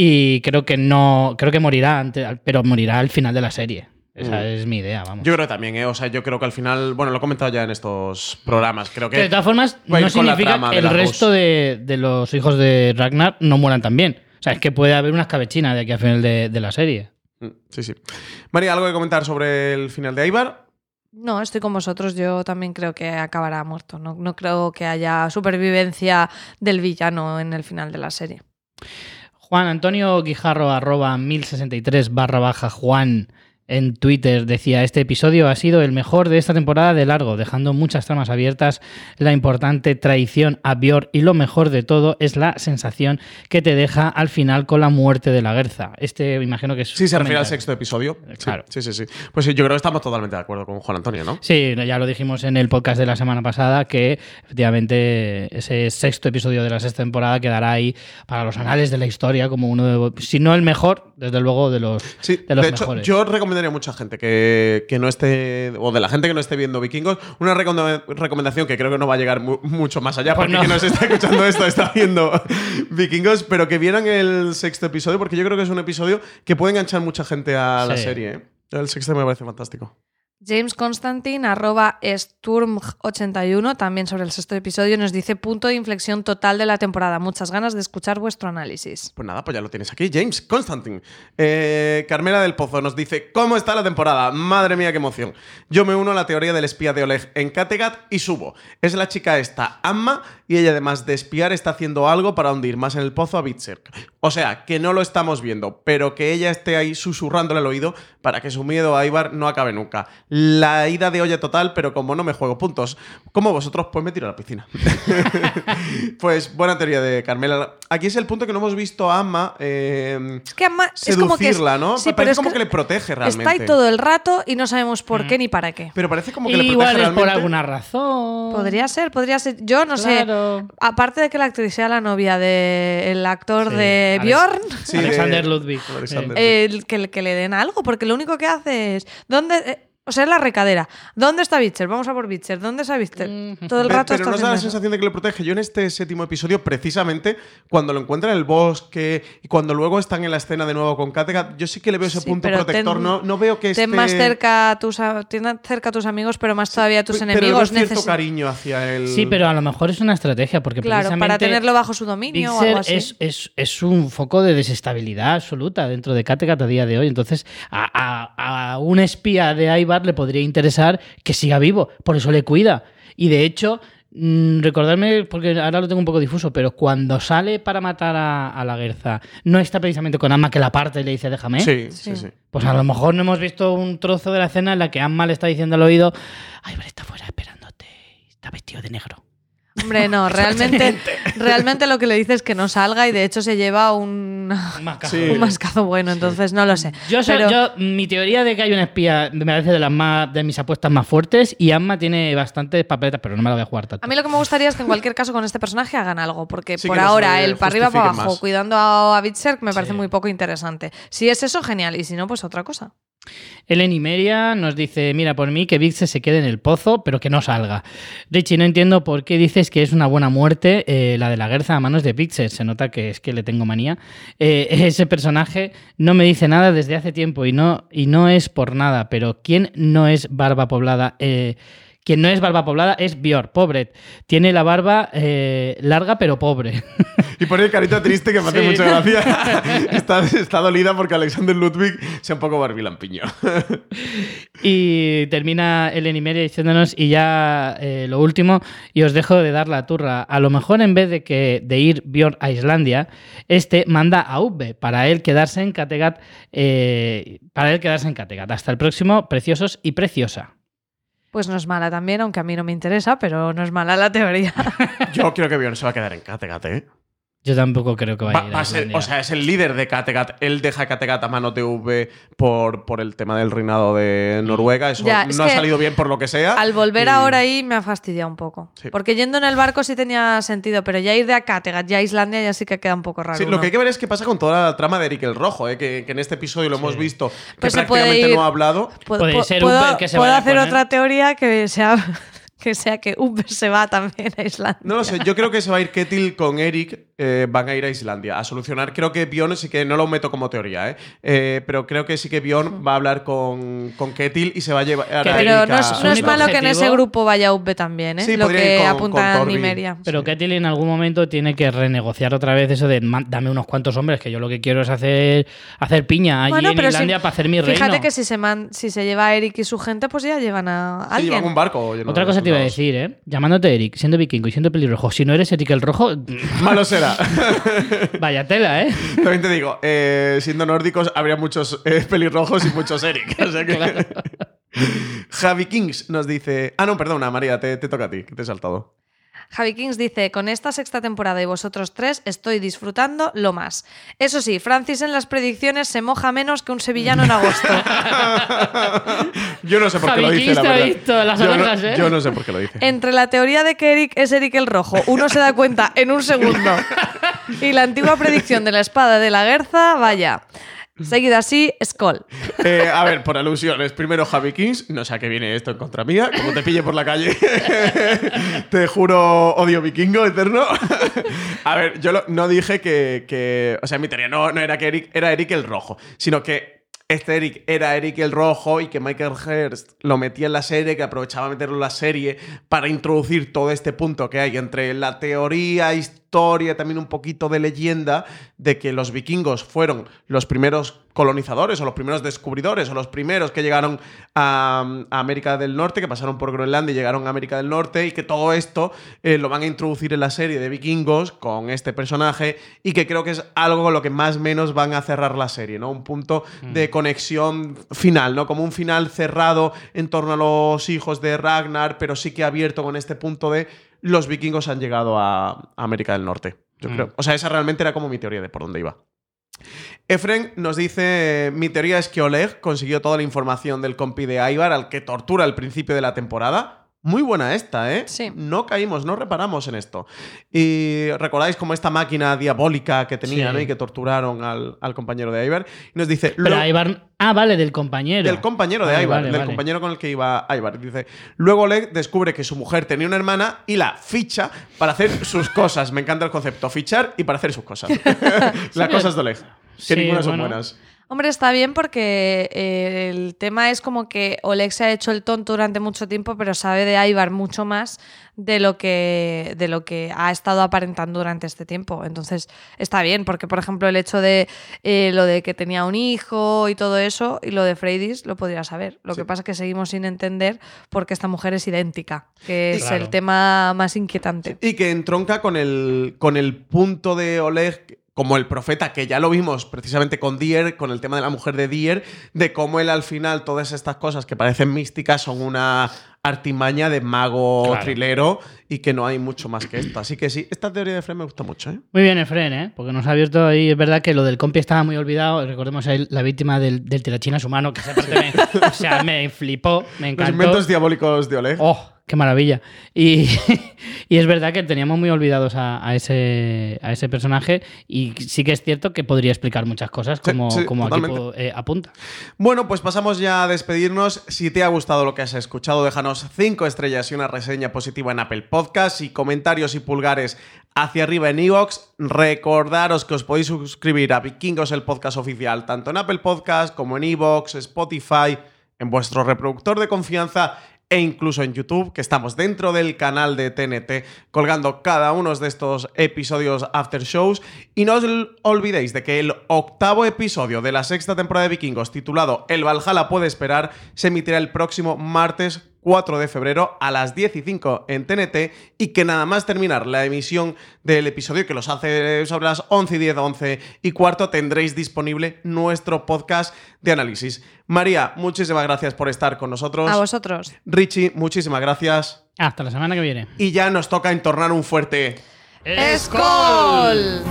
Y creo que no, creo que morirá antes, pero morirá al final de la serie. Esa Mm. es mi idea, vamos. Yo creo que también, ¿eh? O sea, yo creo que al final. Bueno, lo he comentado ya en estos programas. Creo Que de que. todas formas, no con la significa que de el resto de, de los hijos de Ragnar no mueran también. O sea, es que puede haber una escabechina de aquí al final de, de la serie. Mm, Sí, sí. María, ¿algo que comentar sobre el final de Ibar? No, estoy con vosotros. Yo también creo que acabará muerto. No, no creo que haya supervivencia del villano en el final de la serie. Juan Antonio Guijarro, arroba 1063 barra baja Juan en Twitter decía, este episodio ha sido el mejor de esta temporada de largo, dejando muchas tramas abiertas, la importante traición a Björn y lo mejor de todo es la sensación que te deja al final con la muerte de la Guerza. Este imagino que es... Sí, se refiere al sexto episodio. Sí, Claro. Sí, sí, sí. Pues sí, yo creo que estamos totalmente de acuerdo con Juan Antonio, ¿no? Sí, ya lo dijimos en el podcast de la semana pasada que efectivamente ese sexto episodio de la sexta temporada quedará ahí para los anales de la historia como uno de, si no el mejor, desde luego de los, Sí, de los hecho, mejores. yo recomendaría a mucha gente que, que no esté, o de la gente que no esté viendo Vikingos, una recomenda- recomendación que creo que no va a llegar mu- mucho más allá, Pues porque no. quien nos está *laughs* escuchando esto está viendo Vikingos, pero que vieran el sexto episodio, porque yo creo que es un episodio que puede enganchar mucha gente a la serie. ¿eh? El sexto me parece fantástico. James Constantine, arroba Sturm81, también sobre el sexto episodio, nos dice punto de inflexión total de la temporada. Muchas ganas de escuchar vuestro análisis. Pues nada, pues ya lo tienes aquí, James Constantine. Eh, Carmela del Pozo nos dice, ¿cómo está la temporada? Madre mía, qué emoción. Yo me uno a la teoría del espía de Oleg en Kattegat y subo. Es la chica esta, Amma, y ella además de espiar está haciendo algo para hundir más en el pozo a Bitserk. O sea, que no lo estamos viendo, pero que ella esté ahí susurrándole al oído para que su miedo a Ibar no acabe nunca la ida de olla total, pero como no me juego puntos, como vosotros, pues me tiro a la piscina. *laughs* pues buena teoría de Carmela. Aquí es el punto que no hemos visto a Amma. Eh, es que Amma es como que. ¿no? Sí, parece es como que, le protege realmente. Está ahí todo el rato y no sabemos por qué ni para qué. Pero parece como que le Igual protege es realmente. por alguna razón. Podría ser, podría ser. Yo no Claro. sé. Aparte de que la actriz sea la novia del actor Sí, de Alex- Bjorn, Sí, de- Alexander Ludwig. Alexander. Eh, el que, que le den algo, porque lo único que hace es. ¿Dónde.? O sea, es la recadera. ¿Dónde está Bitcher? Vamos a por Bitcher. ¿Dónde está Bitcher? Todo el rato pero está no da la sensación de que le protege. Yo en este séptimo episodio, precisamente, cuando lo encuentran en el bosque y cuando luego están en la escena de nuevo con Kattegat, yo sí que le veo ese Sí, punto pero protector. ten- no, no veo que esté... Ten más cerca a tus, a- ten cerca a tus amigos, pero más todavía a tus Pero enemigos. es cierto cariño hacia él. Sí, pero a lo mejor es una estrategia, porque Claro, precisamente para tenerlo bajo su dominio o algo así. es, es- es un foco de desestabilidad absoluta dentro de Kattegat a día de hoy. Entonces, a, a- a un espía de Aibar le podría interesar que siga vivo, por eso le cuida. Y de hecho, mm, recordarme, porque ahora lo tengo un poco difuso, pero cuando sale para matar a, a la Guerza, no está precisamente con Amma que la parte y le dice déjame. Sí, sí, Sí. Pues a lo mejor no hemos visto un trozo de la escena en la que Amma le está diciendo al oído, Aibar está fuera esperándote, está vestido de negro. Hombre, no, *laughs* realmente, realmente lo que le dice es que no salga y de hecho se lleva un, Un mascazo. *laughs* Sí. un mascazo bueno, entonces no lo sé. Yo, Pero- yo- mi teoría de que hay una espía me parece de las más de mis apuestas más fuertes y Amma tiene bastantes papeletas, pero no me la voy a jugar tanto. A mí lo que me gustaría es que en cualquier caso con este personaje hagan algo, porque Sí, por ahora el para arriba para abajo más. cuidando a, a Bitserk me parece Sí. muy poco interesante. Si es eso, genial, y si no, pues otra cosa. Ellen Imeria nos dice, mira, por mí que Vixen se quede en el pozo, pero que no salga. Richie, no entiendo por qué dices que es una buena muerte eh, la de la Guerza a manos de Vixen. Se nota que es que le tengo manía. Eh, *laughs* ese personaje no me dice nada desde hace tiempo y no, y no es por nada, pero ¿quién no es barba poblada? Eh, quien no es barba poblada es Björn, pobre. Tiene la barba eh, larga pero pobre. *laughs* Y pone carita triste que me hace Sí. mucha gracia. *laughs* está, está dolida porque Alexander Ludwig sea un poco barbilampiño. Y termina Ellen Imeria diciéndonos, y ya eh, lo último, y os dejo de dar la turra. A lo mejor en vez de que de ir Bjorn a Islandia, este manda a Ubbe para él quedarse en Kattegat, eh, para él quedarse en Kattegat. Hasta el próximo, preciosos y preciosa. Pues no es mala también, aunque a mí no me interesa, pero no es mala la teoría. *laughs* Yo creo que se va a quedar en Kattegat, ¿eh? Yo tampoco creo que vaya Va- a ir va a a ser- o sea, es el líder de Kattegat. Él deja Kattegat a mano TV por, por el tema del reinado de Noruega. Eso Ya, es no ha que salido bien por lo que sea. Al volver Y- ahora ahí me ha fastidiado un poco. Sí. Porque yendo en el barco sí tenía sentido, pero ya ir de a Kattegat, ya a Islandia, ya sí que queda un poco raro. Sí, lo ¿no? que hay que ver es qué pasa con toda la trama de Eric el Rojo, ¿eh? que, que en este episodio lo hemos visto que Pues se puede prácticamente ir- no ha hablado. Puedo, Puede ser puedo- que se hacer otra teoría que sea *laughs* que sea que Uber se va también a Islandia. No lo sé, yo creo que se va a ir Ketil con Eric, eh, van a ir a Islandia a solucionar. Creo que Bjorn sí que no lo meto como teoría, ¿eh? Eh, pero creo que sí que Bjorn va a hablar con, con Ketil y se va a llevar a Pero no es, no es malo que en ese grupo vaya Uber también, ¿eh? Sí, lo podría que con- apunta con. Nimeria. Pero Ketil en algún momento tiene que renegociar otra vez eso de "Man, dame unos cuantos hombres, que yo lo que quiero es hacer, hacer piña allí Bueno, en Islandia si- para hacer mi Fíjate reino. que si se, man- si se lleva a Eric y su gente, pues ya llevan a Sí, alguien. llevan un barco. Otra cosa te iba a decir, ¿eh? Llamándote Eric, siendo vikingo y siendo pelirrojo, si no eres Eric el Rojo, *laughs* Malo será. *laughs* vaya tela, ¿eh? También te digo, eh, siendo nórdicos habría muchos eh, pelirrojos y muchos Eric. O sea que... *laughs* Javi Kings nos dice... Ah, no, perdona, María, te, te toca a ti, que te he saltado. Javi Kings dice, con esta sexta temporada y vosotros tres estoy disfrutando lo más. Eso sí, Francis en las predicciones se moja menos que un sevillano en agosto. *laughs* Yo no sé por qué Javi lo dice, Kings la te ha verdad. visto las yo, no, orejas, ¿eh? yo no sé por qué lo dice. Entre la teoría de que Eric es Eric el Rojo, uno se da cuenta en un segundo. *laughs* Y la antigua predicción de la espada de la Guerza, vaya. *laughs* Seguida así, Skoll. Eh, a ver, por alusiones. Primero, Javi Kings. No sé a qué viene esto en contra mía. Como te pille por la calle, *laughs* te juro odio vikingo eterno. *laughs* a ver, yo lo- no dije que, que- O sea, mi teoría no, no era que Eric era Eric el rojo, sino que este Eric era Eric el Rojo y que Michael Hurst lo metía en la serie, que aprovechaba meterlo en la serie para introducir todo este punto que hay entre la teoría, historia, también un poquito de leyenda de que los vikingos fueron los primeros colonizadores o los primeros descubridores o los primeros que llegaron a, América del Norte, que pasaron por Groenlandia y llegaron a América del Norte y que todo esto eh, lo van a introducir en la serie de vikingos con este personaje y que creo que es algo con lo que más o menos van a cerrar la serie, ¿no? Un punto mm. de conexión final, ¿no? Como un final cerrado en torno a los hijos de Ragnar, pero sí que abierto con este punto de los vikingos han llegado a América del Norte. Yo mm. creo. O sea, esa realmente era como mi teoría de por dónde iba. Efren nos dice: Mi teoría es que Oleg consiguió toda la información del compi de Ivar al que tortura al principio de la temporada muy buena esta, ¿eh? Sí. No caímos, no reparamos en esto. Y recordáis como esta máquina diabólica que tenían y que torturaron al, compañero de Ivar. Y nos dice. Pero Ivar. Ah, vale, del compañero. Del compañero de Ivar, del compañero con el que iba Ivar. Dice. Luego Oleg descubre que su mujer tenía una hermana y la ficha para hacer sus *laughs* cosas. Me encanta el concepto. Fichar y para hacer sus cosas. *laughs* Las cosas de Oleg. Que ninguna son buenas. Hombre, está bien porque eh, el tema es como que Oleg se ha hecho el tonto durante mucho tiempo, pero sabe de Ivar mucho más de lo que, de lo que ha estado aparentando durante este tiempo. Entonces, está bien, porque por ejemplo el hecho de eh, lo de que tenía un hijo y todo eso, y lo de Freydis, lo podría saber. Lo que pasa es que seguimos sin entender por qué esta mujer es idéntica, que es el tema más inquietante. Y que entronca con el, con el punto de Oleg como el profeta, que ya lo vimos precisamente con Dier, con el tema de la mujer de Dier, de cómo él al final todas estas cosas que parecen místicas son una artimaña de mago trilero y que no hay mucho más que esto. Así que sí, esta teoría de Efren me gusta mucho. ¿eh? Muy bien, Efren, ¿eh? porque nos ha abierto ahí. Es verdad que lo del compi estaba muy olvidado. Recordemos ahí la víctima del, del tirachinas humano, que esa parte me, o sea, me flipó, me encantó. Los inventos diabólicos de Oleg. ¡Oh! Qué maravilla. Y, *laughs* es verdad que teníamos muy olvidados a, ese, a ese personaje y sí que es cierto que podría explicar muchas cosas como, como aquí eh, apunta. Bueno, pues pasamos ya a despedirnos. Si te ha gustado lo que has escuchado, déjanos cinco estrellas y una reseña positiva en Apple Podcast y comentarios y pulgares hacia arriba en iVoox. Recordaros que os podéis suscribir a Vikingos, el podcast oficial, tanto en Apple Podcast como en iVoox, Spotify, en vuestro reproductor de confianza e incluso en YouTube, que estamos dentro del canal de TNT colgando cada uno de estos episodios after shows. Y no os olvidéis de que el octavo episodio de la sexta temporada de Vikingos, titulado El Valhalla puede esperar, se emitirá el próximo martes 4 de febrero a las 10 y 5 en TNT y que nada más terminar la emisión del episodio que los hace sobre las 11 y 10, 11 y cuarto tendréis disponible nuestro podcast de análisis. María, muchísimas gracias por estar con nosotros. A vosotros. Richie, muchísimas gracias. Hasta la semana que viene. Y ya nos toca entornar un fuerte... ¡Escol!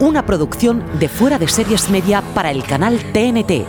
Una producción de fuera de series media para el canal TNT